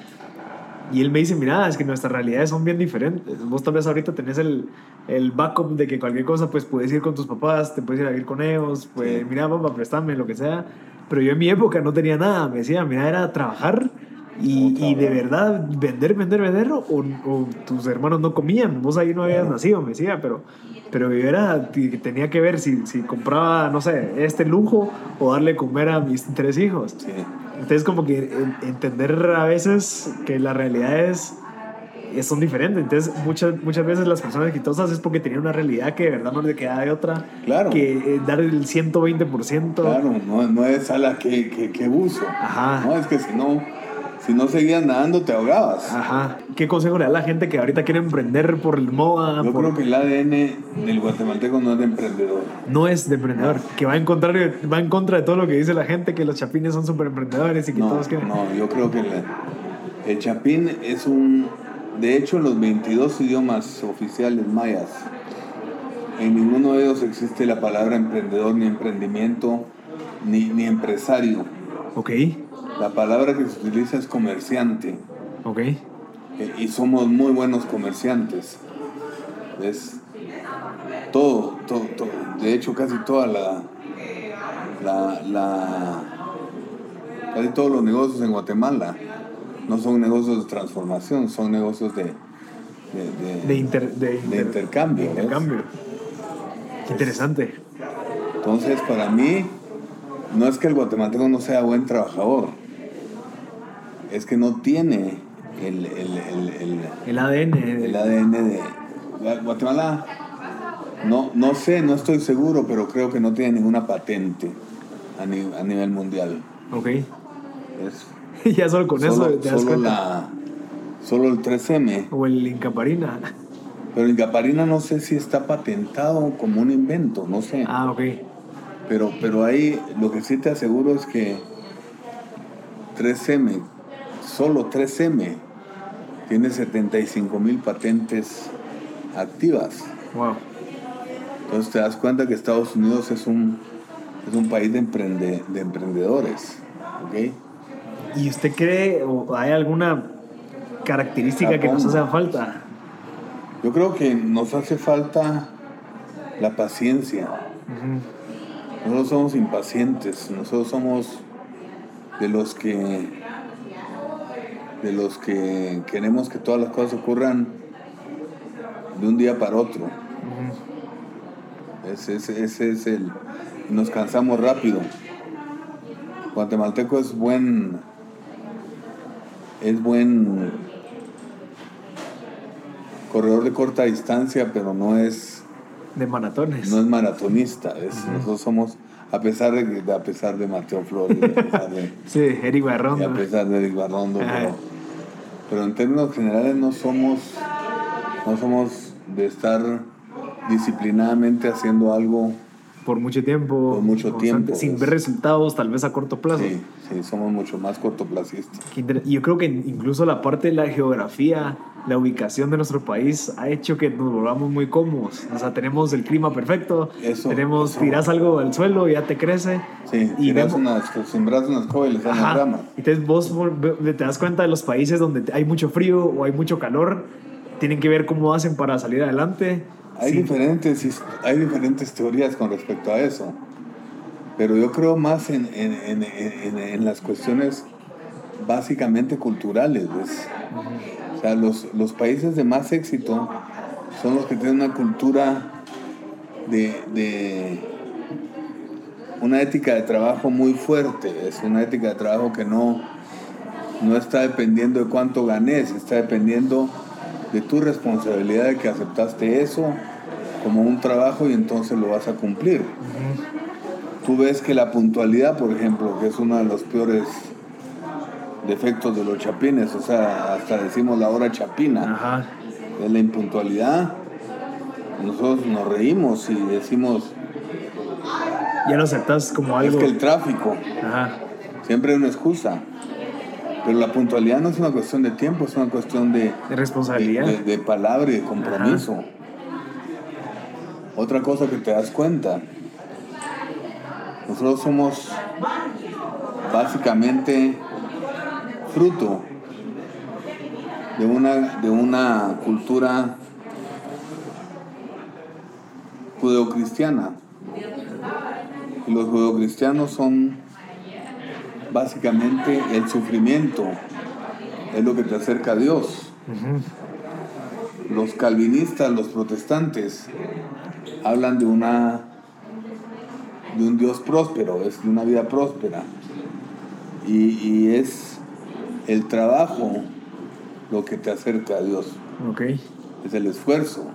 S1: Y él me dice, mira, es que nuestras realidades son bien diferentes. Vos tal vez ahorita tenés el, el backup de que cualquier cosa, pues puedes ir con tus papás, te puedes ir a vivir con ellos, pues
S2: Sí.
S1: mira, papá, préstame, lo que sea. Pero yo en mi época no tenía nada. Me decía, mira, era trabajar y, y de verdad vender, vender, vender, o, o tus hermanos no comían. Vos ahí no habías
S2: Claro.
S1: nacido, me decía, pero, pero yo era, tenía que ver si, si compraba, no sé, este lujo o darle comer a mis tres hijos.
S2: Sí.
S1: Entonces, como que en- entender a veces que las realidades son diferentes. Entonces, muchas, muchas veces las personas exitosas es porque tenían una realidad que de verdad no le queda de otra
S2: Claro.
S1: que eh, dar el 120%.
S2: Claro, no, no es a la que, que, que buzo.
S1: Ajá.
S2: No, es que si no, si no seguías nadando te ahogabas.
S1: Ajá. ¿Qué consejo le da a la gente que ahorita quiere emprender por el moda?
S2: Yo
S1: por-
S2: creo que el ADN del guatemalteco no es de emprendedor.
S1: No es de emprendedor, que va en, contra, va en contra de todo lo que dice la gente, que los chapines son súper emprendedores y que
S2: No,
S1: todos quieren.
S2: no, yo creo que la- el chapín es un... De hecho, en los 22 idiomas oficiales mayas, en ninguno de ellos existe la palabra emprendedor, ni emprendimiento, ni, ni empresario.
S1: Ok,
S2: La palabra que se utiliza es comerciante.
S1: ok.
S2: Eh, y somos muy buenos comerciantes. ¿Ves? Todo, todo, todo. De hecho, casi toda la, la, la- casi todos los negocios en Guatemala no son negocios de transformación, son negocios de, de, de-
S1: De, inter, de,
S2: de
S1: inter-
S2: intercambio.
S1: intercambio. Qué interesante.
S2: Entonces, para mí, no es que el guatemalteco no sea buen trabajador, es que no tiene el, el- el- el-
S1: El ADN.
S2: el ADN de Gua- Guatemala. No, no sé, no estoy seguro, pero creo que no tiene ninguna patente a, ni- a nivel mundial.
S1: Ok.
S2: Es
S1: ya solo con
S2: solo,
S1: eso te das
S2: solo
S1: cuenta.
S2: la, solo el 3M.
S1: O el Incaparina.
S2: Pero el Gaparina no sé si está patentado como un invento, no sé.
S1: Ah, ok.
S2: Pero, pero ahí lo que sí te aseguro es que 3M, solo 3M, tiene 75 mil patentes activas.
S1: Wow.
S2: Entonces te das cuenta que Estados Unidos es un, es un país de, emprende- de emprendedores. ¿ok?
S1: ¿Y usted cree o hay alguna característica que nos hace falta?
S2: Yo creo que nos hace falta la paciencia. Nosotros somos impacientes, nosotros somos de los que de los que queremos que todas las cosas ocurran de un día para otro.
S1: Ujú.
S2: Ese, ese- ese es el. Nos cansamos rápido. guatemalteco es buen, es buen corredor de corta distancia, pero no es
S1: de maratones.
S2: No es maratonista, nosotros somos a pesar de a pesar de Mateo Flores, a pesar de
S1: sí, Eric Barrondo.
S2: a pesar de Eric Barrondo, pero, en términos generales no somos no somos de estar disciplinadamente haciendo algo
S1: por mucho tiempo.
S2: Por mucho tiempo.
S1: Sin ver resultados, tal vez a corto plazo.
S2: Sí, sí, somos mucho más cortoplacistas.
S1: Yo creo que incluso la parte de la geografía, la ubicación de nuestro país ha hecho que nos volvamos muy cómodos. O sea, tenemos el clima perfecto, eso, tenemos, tiras algo del suelo y ya te crece.
S2: Sí, y tiras unas, sembras unas coiles en la rama.
S1: Entonces vos te das cuenta de los países donde hay mucho frío o hay mucho calor, tienen que ver cómo hacen para salir adelante
S2: hay, diferentes, hay diferentes teorías con respecto a eso, pero yo creo más en, en, en, en las cuestiones básicamente culturales. O sea, los, los, países de más éxito son los que tienen una cultura de, de, una ética de trabajo muy fuerte, es una ética de trabajo que no, no está dependiendo de cuánto ganes, está dependiendo de tu responsabilidad de que aceptaste eso como un trabajo y entonces lo vas a cumplir. Tú ves que la puntualidad, por ejemplo, que es uno de los peores defectos de los chapines, o sea, hasta decimos la hora chapina, es la impuntualidad. Nosotros nos reímos y decimos...
S1: Ya lo aceptas como algo...
S2: Es que el tráfico, siempre es una excusa. Pero la puntualidad no es una cuestión de tiempo, es una cuestión de,
S1: de responsabilidad,
S2: de, palabra y de compromiso. Otra cosa que te das cuenta, nosotros somos básicamente fruto de una, de una cultura judeocristiana. Y los judeocristianos son básicamente el sufrimiento es lo que te acerca a Dios. Los calvinistas, los protestantes, hablan de una de un Dios próspero, es de una vida próspera. Y, es el trabajo lo que te acerca a Dios. Es el esfuerzo.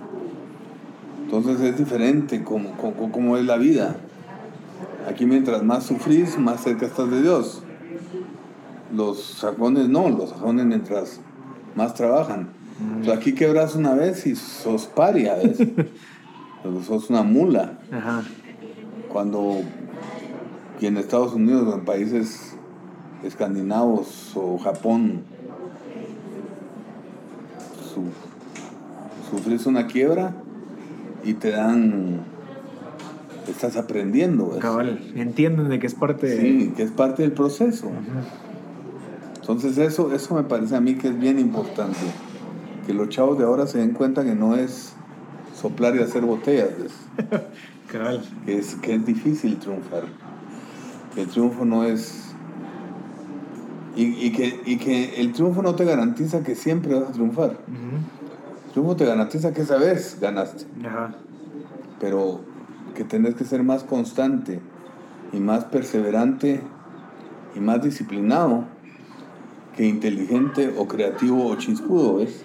S2: Entonces es diferente como, como, como es la vida. Aquí mientras más sufrís, más cerca estás de Dios. Los sajones no, los sajones mientras más trabajan. Mm. aquí quebras una vez y sos paria, ¿ves? sos una mula. Cuando en Estados Unidos o en países escandinavos o Japón sufres una quiebra y te dan estás aprendiendo
S1: entienden de que es parte
S2: sí que es parte del proceso entonces eso, eso me parece a mí que es bien importante. Que los chavos de ahora se den cuenta que no es soplar y hacer botellas. Que es, que es difícil triunfar. El triunfo no es... Y, que, y que el triunfo no te garantiza que siempre vas a triunfar. El triunfo te garantiza que esa vez ganaste. Pero que tenés que ser más constante y más perseverante y más disciplinado que inteligente o creativo o chiscudo, ¿ves?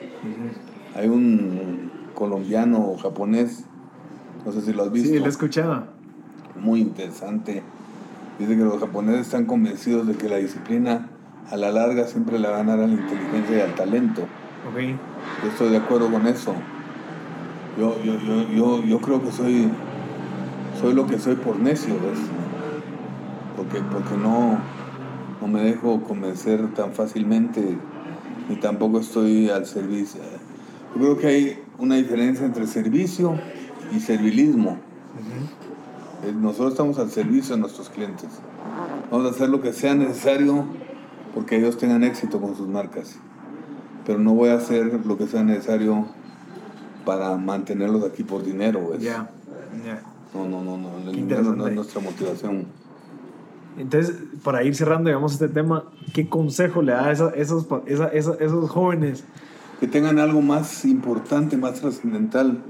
S2: Hay un colombiano o japonés, no sé si lo has visto.
S1: Sí, lo he escuchado.
S2: Muy interesante. Dice que los japoneses están convencidos de que la disciplina a la larga siempre le va a ganar a la inteligencia y al talento.
S1: Okay.
S2: Yo estoy de acuerdo con eso. Yo, yo, yo, yo, yo creo que soy, soy lo que soy por necio, ¿ves? Porque, porque no, no me dejo convencer tan fácilmente, ni tampoco estoy al servicio. Yo creo que hay una diferencia entre servicio y servilismo. Eh, nosotros estamos al servicio de nuestros clientes. Vamos a hacer lo que sea necesario porque ellos tengan éxito con sus marcas. Pero no voy a hacer lo que sea necesario para mantenerlos aquí por dinero.
S1: Ya,
S2: No, no, no, no. El dinero no es nuestra motivación.
S1: Entonces, para ir cerrando, digamos, este tema, ¿qué consejo le da a esos, esos, esos jóvenes?
S2: Que tengan algo más importante, más trascendental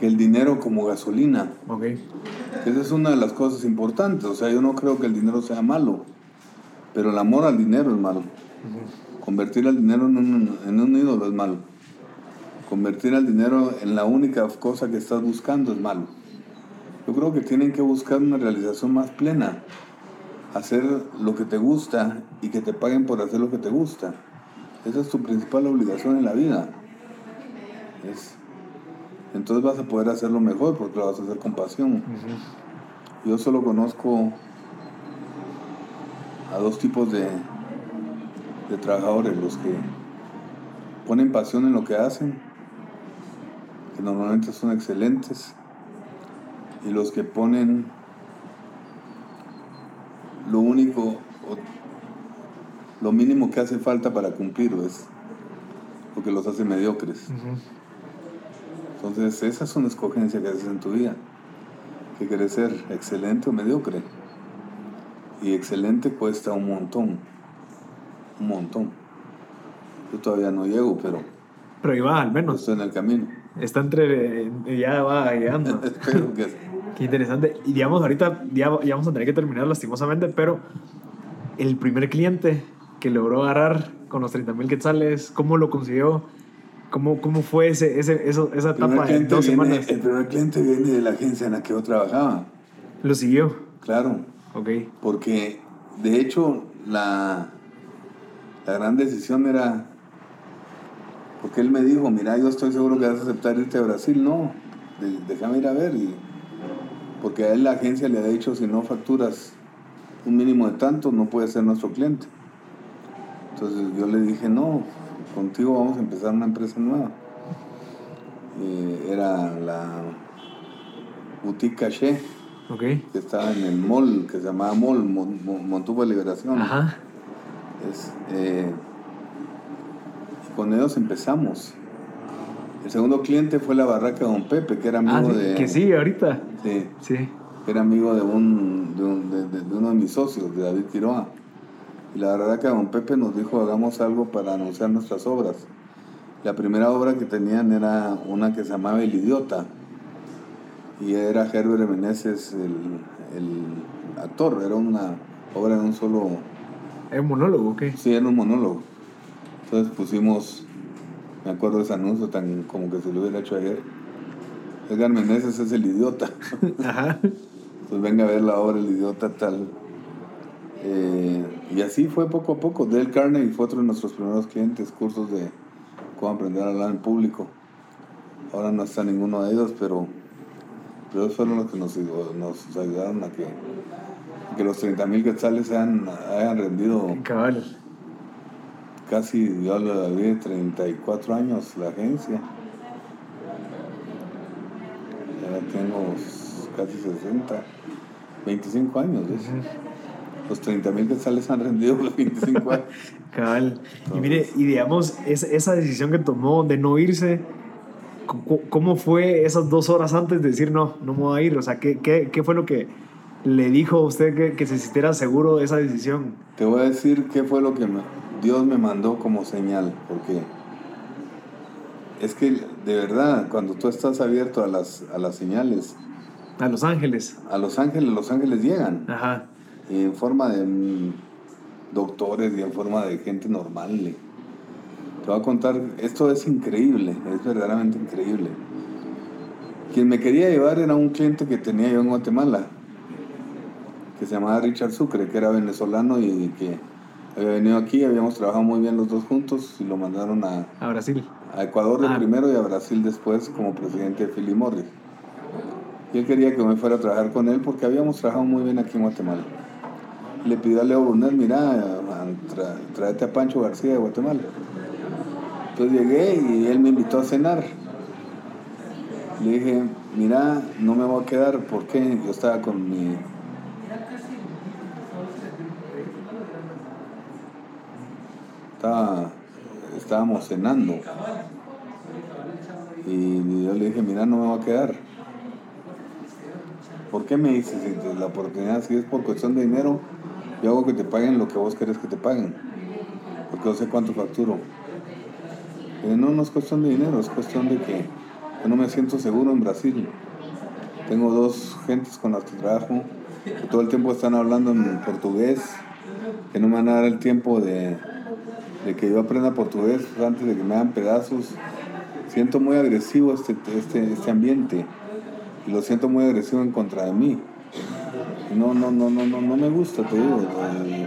S2: que el dinero como gasolina.
S1: Ok.
S2: Esa es una de las cosas importantes. O sea, yo no creo que el dinero sea malo. Pero el amor al dinero es malo. Convertir al dinero en un, en un ídolo es malo. Convertir al dinero en la única cosa que estás buscando es malo. Yo creo que tienen que buscar una realización más plena. Hacer lo que te gusta y que te paguen por hacer lo que te gusta. Esa es tu principal obligación en la vida. Es- entonces vas a poder hacerlo mejor porque lo vas a hacer con pasión. Yo solo conozco a dos tipos de, de trabajadores, los que ponen pasión en lo que hacen, que normalmente son excelentes, y los que ponen lo único, o lo mínimo que hace falta para cumplir, es lo que los hace mediocres. Entonces, esa es una escogencia que haces en tu vida. Que quieres ser excelente o mediocre. Y excelente cuesta un montón. Un montón. Yo todavía no llego, pero
S1: Pero ahí va, al menos.
S2: estoy en el camino.
S1: Está entre. Ya va llegando.
S2: Espero que
S1: Qué interesante. Y digamos, ahorita ya, ya vamos a tener que terminar lastimosamente, pero el primer cliente que logró agarrar con los 30 mil quetzales, ¿cómo lo consiguió? ¿Cómo, cómo fue ese, ese, eso- esa etapa de dos
S2: viene,
S1: semanas?
S2: el primer cliente viene de la agencia en la que yo trabajaba.
S1: Lo siguió.
S2: Claro.
S1: Ok.
S2: Porque de hecho la, la gran decisión era, porque él me dijo, mira, yo estoy seguro que vas a aceptar irte a Brasil. No, déjame ir a ver. Porque a él la agencia le ha dicho, si no facturas un mínimo de tanto, no puedes ser nuestro cliente. Entonces yo le dije, no, contigo vamos a empezar una empresa nueva. Eh, era la Boutique Caché
S1: Ok.
S2: que estaba en el mall, que se llamaba Mall, Mon- Mon- Montuvo de Liberación.
S1: Ajá.
S2: Es, eh, y con ellos empezamos. El segundo cliente fue la barraca de Don Pepe, que era amigo
S1: Ah, sí,
S2: de...
S1: que sigue ahorita.
S2: Sí,
S1: Sí.
S2: que era amigo de, un, de, un- de uno de mis socios, de David Quiroa. Y la barraca de Don Pepe nos dijo, hagamos algo para anunciar nuestras obras. La primera obra que tenían era una que se llamaba El Idiota. Y era Herbert Meneses el, el actor. Era una obra de un solo...
S1: ¿Es un monólogo o qué?
S2: Sí, era un monólogo. Entonces pusimos, me acuerdo de ese anuncio tan como que se lo hubiera hecho ayer. Edgar Meneses es el idiota.
S1: Ajá.
S2: Pues venga a ver la obra El idiota tal. Eh, y así fue poco a poco. Dale Carnegie fue otro de nuestros primeros clientes, cursos de cómo aprender a hablar en público. Ahora no está ninguno de ellos, pero, pero fueron los que nos, nos ayudaron a que, que los 30 mil quetzales hayan, hayan rendido
S1: Cabal.
S2: casi, yo le vi 34 años la agencia. Ahora tengo casi 60, 25 años. ¿ves? Los 30 mil quetzales han rendido los 25 años.
S1: Cabal. Y mire, y digamos, es- esa decisión que tomó de no irse, ¿cómo fue esas dos horas antes de decir no, no me voy a ir? O sea, ¿qué, qué, qué fue lo que le dijo a usted que, que se sintiera seguro de esa decisión?
S2: Te voy a decir qué fue lo que me- Dios me mandó como señal, porque es que de verdad, cuando tú estás abierto a las, a las señales,
S1: A Los Ángeles.
S2: a los ángeles, los ángeles llegan.
S1: Ajá.
S2: y en forma de mm, doctores y en forma de gente normal. Te voy a contar, esto es increíble, es verdaderamente increíble. Quien me quería llevar era un cliente que tenía yo en Guatemala, que se llamaba Richard Sucre, que era venezolano y que había venido aquí, habíamos trabajado muy bien los dos juntos y lo mandaron a,
S1: A Brasil.
S2: a Ecuador de
S1: Ah.
S2: primero y a Brasil después como presidente de Philip Morris. Y él quería que me fuera a trabajar con él porque habíamos trabajado muy bien aquí en Guatemala. Le pidió a Leo Brunel, mira, tráete a Pancho García de Guatemala. Entonces llegué y él me invitó a cenar. Le dije, mira, no me voy a quedar porque yo estaba con mi... Estaba, estábamos cenando. Y yo le dije, mira, no me voy a quedar. ¿Por qué me dices la oportunidad? Si es por cuestión de dinero, yo hago que te paguen lo que vos querés que te paguen. Porque yo sé cuánto facturo. Y no, no es cuestión de dinero, es cuestión de que no me siento seguro en Brasil. Tengo dos gentes con las que trabajo que todo el tiempo están hablando en portugués que no me van a dar el tiempo de, de que yo aprenda portugués antes de que me hagan pedazos. Siento muy agresivo este, este, este ambiente y lo siento muy agresivo en contra de mí. No, no, no, no, no, no me gusta, te digo. Eh,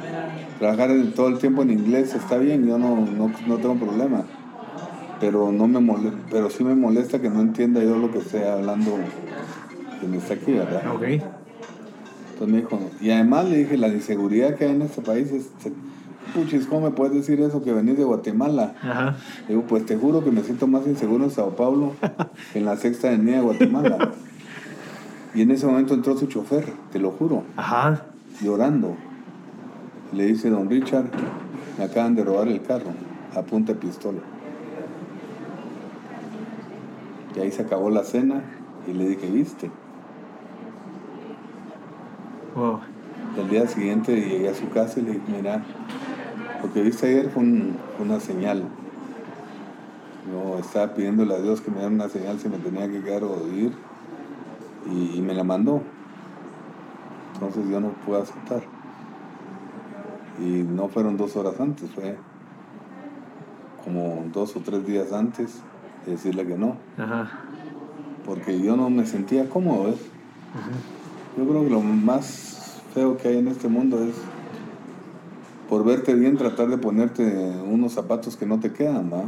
S2: trabajar todo el tiempo en inglés está bien, yo no, no, no tengo problema. Pero no me molesta, pero sí me molesta que no entienda yo lo que esté hablando quien está aquí, ¿verdad?
S1: Ok.
S2: Entonces me dijo, y además le dije, la inseguridad que hay en este país es, puchis, ¿cómo me puedes decir eso que venís de Guatemala?
S1: Ajá.
S2: Le digo, pues te juro que me siento más inseguro en Sao Paulo que en la sexta avenida de Guatemala. Y en ese momento entró su chofer, te lo juro,
S1: Ajá.
S2: llorando. Le dice, don Richard, me acaban de robar el carro, a punta de pistola. Y ahí se acabó la cena y le dije, ¿viste?
S1: Wow.
S2: El día siguiente llegué a su casa y le dije, mira, lo que viste ayer fue, un- fue una señal. Yo estaba pidiéndole a Dios que me diera una señal si me tenía que quedar o ir y, y me la mandó. Entonces yo no pude aceptar. Y no fueron dos horas antes, fue como dos o tres días antes de decirle que no.
S1: Ajá.
S2: Porque yo no me sentía cómodo, ¿ves? Yo creo que lo más feo que hay en este mundo es por verte bien tratar de ponerte unos zapatos que no te quedan, ¿va?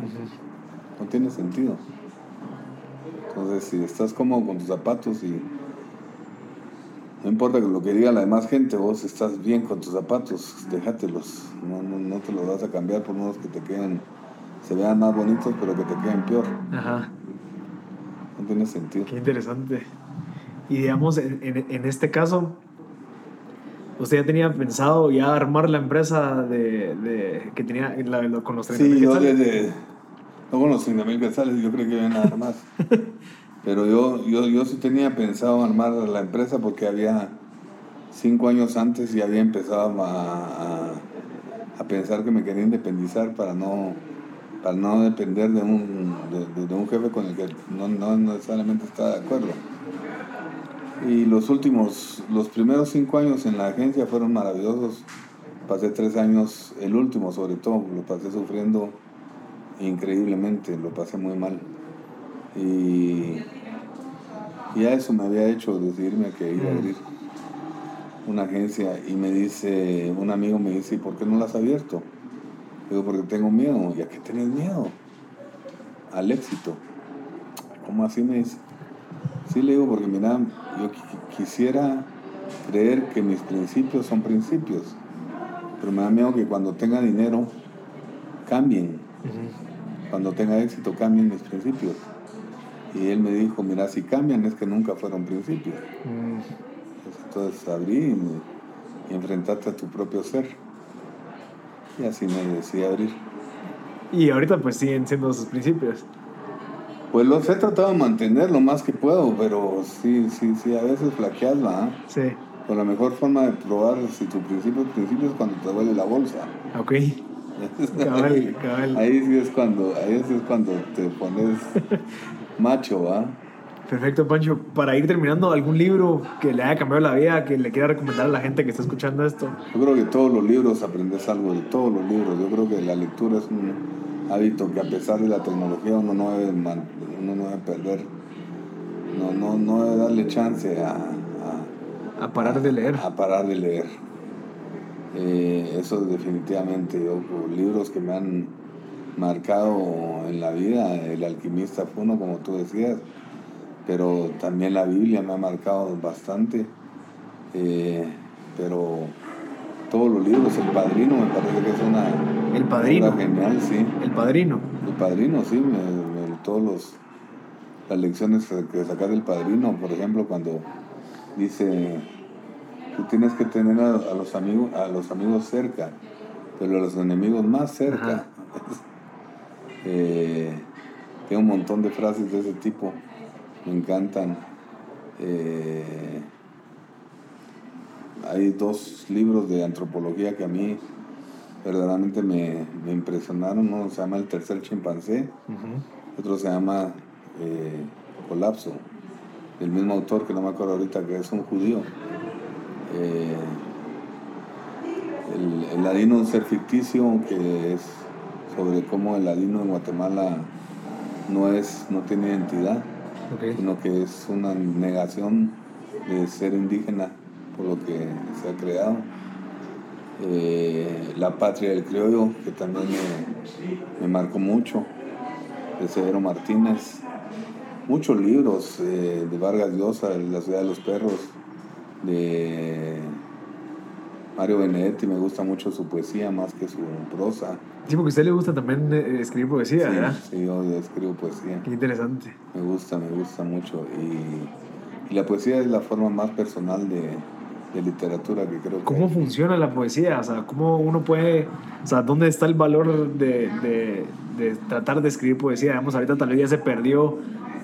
S2: No tiene sentido. Entonces, si estás cómodo con tus zapatos y no importa lo que diga la demás gente, vos estás bien con tus zapatos, déjatelos. No, no, no te los vas a cambiar por unos que te queden, se vean más bonitos, pero que te queden peor.
S1: Ajá.
S2: No tiene sentido.
S1: Qué interesante. Y digamos, en, en- en este caso, ¿usted ya tenía pensado ya armar la empresa de, de- que tenía la- lo- con los 30
S2: Sí, yo desde. No con los 30 mil quetzales, yo creo que iba nada más. Pero yo, yo, yo sí tenía pensado armar la empresa porque había cinco años antes y había empezado a, a, a pensar que me quería independizar para no, para no depender de un, de, de- un jefe con el que no, no necesariamente estaba de acuerdo. Y los últimos, los primeros cinco años en la agencia fueron maravillosos. Pasé tres años, el último sobre todo, lo pasé sufriendo increíblemente, lo pasé muy mal. Y, y a eso me había hecho decidirme a que iba a abrir una agencia y me dice, un amigo me dice, ¿y por qué no la has abierto? Digo, porque tengo miedo. ¿Y a qué tenés miedo? Al éxito. ¿Cómo así me dice? Sí, le digo, porque mira, yo qui- quisiera creer que mis principios son principios, pero me da miedo que cuando tenga dinero cambien, cuando tenga éxito cambien mis principios. Y él me dijo, mira, si cambian es que nunca fueron principios.
S1: Mm,
S2: Pues entonces abrí y, y enfrentarte a tu propio ser. Y así me decidí abrir.
S1: Y ahorita pues siguen siendo sus principios.
S2: Pues los he tratado de mantener lo más que puedo, pero sí, sí, sí, a veces flaqueas, ¿va?
S1: Sí.
S2: Con la mejor forma de probar si tu principio es principio es cuando te duele la bolsa.
S1: Ok. Cabal, cabal.
S2: Ahí sí es cuando, ahí sí es cuando te pones macho, ¿va?
S1: Perfecto, Pancho. Para ir terminando, ¿algún libro que le haya cambiado la vida, que le quiera recomendar a la gente que está escuchando esto?
S2: Yo creo que todos los libros aprendes algo de todos los libros. Yo creo que la lectura es un hábito que a pesar de la tecnología uno no debe, uno no debe perder. No, no, no debe darle chance a, a-
S1: A parar de leer.
S2: a parar de leer. Eh, eso definitivamente, yo, libros que me han marcado en la vida, El alquimista fue uno, como tú decías, pero también la Biblia me ha marcado bastante, Eh, pero todos los libros, El Padrino me parece que es una
S1: El Padrino.
S2: obra genial, sí.
S1: El Padrino.
S2: El Padrino, sí, me, me- todos los las lecciones que sacas del Padrino, por ejemplo, cuando dice tú tienes que tener a, a los amigos a los amigos cerca, pero a los enemigos más cerca. Eh, tengo un montón de frases de ese tipo, me encantan. Eh, hay dos libros de antropología que a mí verdaderamente me, me impresionaron. Uno se llama El tercer chimpancé,
S1: Ujú.
S2: otro se llama eh, Colapso, del mismo autor que no me acuerdo ahorita, que es un judío. Eh, El, el ladino un ser ficticio que es sobre cómo el ladino en Guatemala no, es, no tiene identidad, sino que es una negación de ser indígena por lo que se ha creado. Eh, la patria del criollo, que también me, marcó mucho, de Severo Martínez. Muchos libros eh, de Vargas Llosa, La ciudad de los perros, de Mario Benedetti, me gusta mucho su poesía más que su prosa.
S1: Sí, porque a usted le gusta también eh, escribir poesía,
S2: sí,
S1: ¿verdad?
S2: Sí, yo escribo poesía.
S1: Qué interesante.
S2: Me gusta, me gusta mucho. Y, y la poesía es la forma más personal de, de literatura que creo que...
S1: ¿Cómo funciona la poesía? O sea, ¿cómo uno puede... O sea, ¿dónde está el valor de, de, de tratar de escribir poesía? Digamos, ahorita tal vez ya se perdió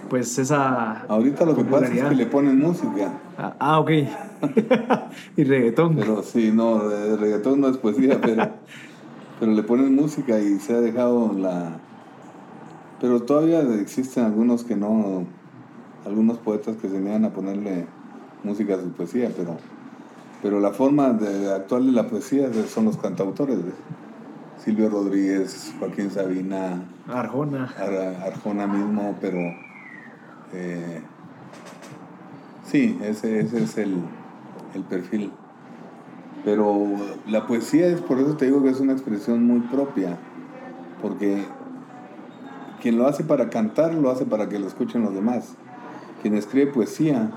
S1: pues esa...
S2: Ahorita lo que pasa es que le ponen música.
S1: Ah, ah ok. y reggaetón.
S2: Pero sí, no, reggaetón no es poesía, pero, pero le ponen música y se ha dejado la... Pero todavía existen algunos que no, algunos poetas que se niegan a ponerle música a su poesía, pero, pero la forma de actual de la poesía son los cantautores. Silvio Rodríguez, Joaquín Sabina,
S1: Arjona.
S2: Arjona mismo, pero eh, sí, ese, ese es el, el, perfil. Pero la poesía es, por eso te digo que es una expresión muy propia, porque quien lo hace para cantar, lo hace para que lo escuchen los demás. Quien escribe poesía,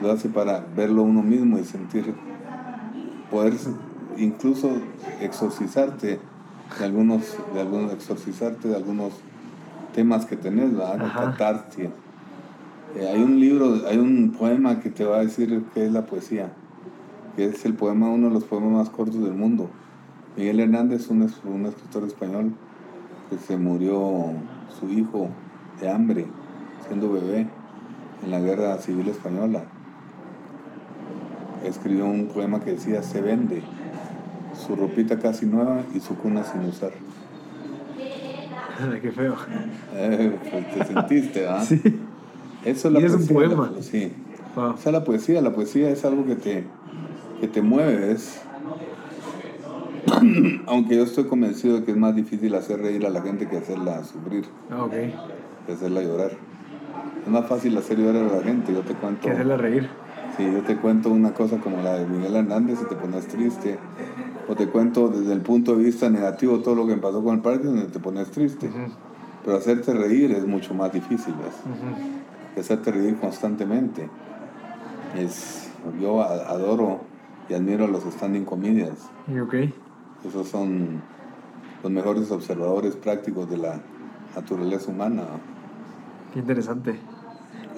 S2: lo hace para verlo uno mismo y sentir, poder incluso exorcizarte de algunos, de algunos, exorcizarte de algunos temas que tenés, ¿verdad? Eh, hay un libro, hay un poema que te va a decir qué es la poesía, que es el poema, uno de los poemas más cortos del mundo. Miguel Hernández, un, un escritor español, que se murió su hijo de hambre, siendo bebé, en la guerra civil española. Escribió un poema que decía, se vende, su ropita casi nueva y su cuna sin usar.
S1: Qué feo.
S2: Eh, pues te sentiste, ¿ah?
S1: Sí.
S2: Eso es, la
S1: y es un poema.
S2: La, sí. Wow. O sea, la poesía, la poesía es algo que te, que te mueve, es... Aunque yo estoy convencido de que es más difícil hacer reír a la gente que hacerla sufrir.
S1: Ah, ok.
S2: Que hacerla llorar. Es más fácil hacer llorar a la gente, yo te cuento...
S1: Que hacerla reír.
S2: Sí, yo te cuento una cosa como la de Miguel Hernández y te pones triste o te cuento desde el punto de vista negativo todo lo que me pasó con el parque, donde te pones triste. Pero hacerte reír es mucho más difícil, ¿ves? Hacerte reír constantemente. Es, yo adoro y admiro a los standing comedians.
S1: Okay.
S2: Esos son los mejores observadores prácticos de la naturaleza humana.
S1: Qué interesante.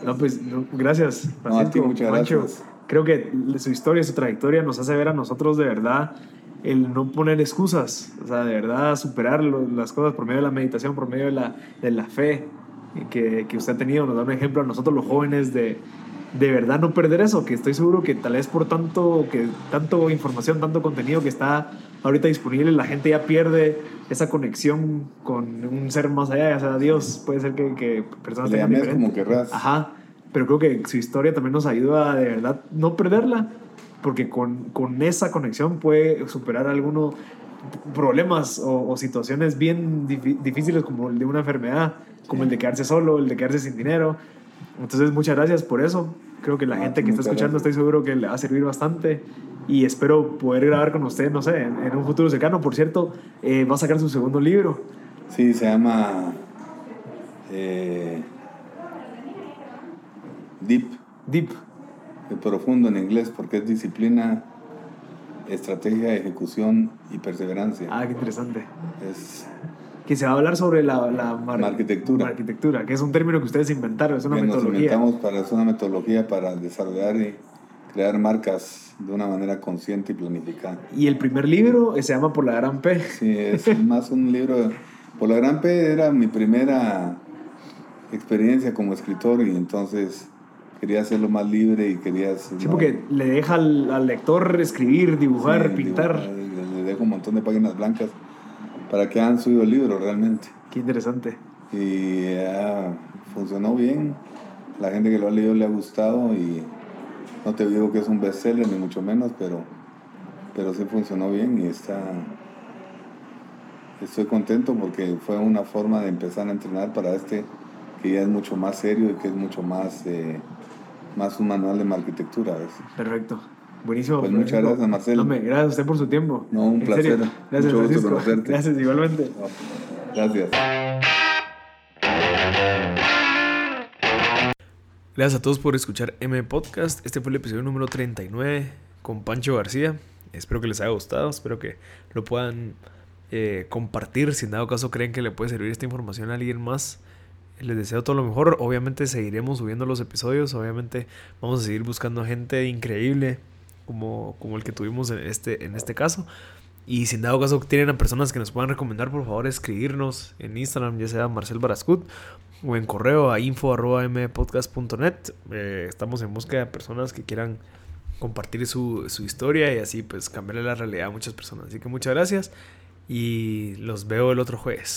S1: No, pues, gracias.
S2: No, a ti muchas gracias.
S1: Creo que su historia, su trayectoria nos hace ver a nosotros de verdad el no poner excusas, o sea, de verdad superar las cosas por medio de la meditación, por medio de la, de la fe que, que, usted ha tenido, nos da un ejemplo a nosotros los jóvenes de, de verdad no perder eso, que estoy seguro que tal vez por tanto, que tanto información, tanto contenido que está ahorita disponible, la gente ya pierde esa conexión con un ser más allá, ya sea Dios, puede ser que, que personas
S2: Le tengan como querrás.
S1: Ajá, pero creo que su historia también nos ayuda a de verdad no perderla porque con, con esa conexión puede superar algunos problemas o, situaciones bien difíciles como el de una enfermedad, como el de quedarse solo, el de quedarse sin dinero. Entonces, muchas gracias por eso. Creo que la gente que está escuchando estoy seguro que le va a servir bastante y espero poder grabar con usted, no sé, en, un futuro cercano. Por cierto, eh, va a sacar su segundo libro.
S2: Sí, se llama eh, Deep.
S1: Deep
S2: profundo en inglés porque es disciplina, estrategia, ejecución y perseverancia.
S1: Ah, qué interesante.
S2: Es
S1: que se va a hablar sobre la, la
S2: arquitectura.
S1: arquitectura, que es un término que ustedes inventaron, es una metodología.
S2: para, es una metodología para desarrollar y crear marcas de una manera consciente y planificada.
S1: Y el primer libro se llama Por la Gran P.
S2: Sí, es más un libro. Por la Gran P era mi primera experiencia como escritor y entonces quería hacerlo más libre y quería...
S1: Sí, porque le deja al, lector escribir, dibujar, pintar.
S2: le dejo un montón de páginas blancas para que hagan subido el libro realmente.
S1: Qué interesante.
S2: Y funcionó bien. La gente que lo ha leído le ha gustado y no te digo que es un bestseller ni mucho menos, pero pero sí funcionó bien y está estoy contento porque fue una forma de empezar a entrenar para este que ya es mucho más serio y que es mucho más, eh, más un manual de arquitectura.
S1: Perfecto. Buenísimo.
S2: Pues muchas gracias, Marcelo.
S1: gracias a usted por su tiempo.
S2: No, un placer.
S1: Gracias, mucho gusto conocerte. Gracias, igualmente.
S2: gracias.
S1: Gracias a todos por escuchar M Podcast. Este fue el episodio número 39 con Pancho García. Espero que les haya gustado, espero que lo puedan eh, compartir si en dado caso creen que le puede servir esta información a alguien más. Les deseo todo lo mejor. Obviamente seguiremos subiendo los episodios. Obviamente vamos a seguir buscando gente increíble como, como el que tuvimos en este, en este caso. Y si en dado caso tienen a personas que nos puedan recomendar, por favor escribirnos en Instagram, ya sea Marcel Barascut o en correo a info.mpodcast.net. Eh, estamos en busca de personas que quieran compartir su, su historia y así pues cambiarle la realidad a muchas personas. Así que muchas gracias y los veo el otro jueves.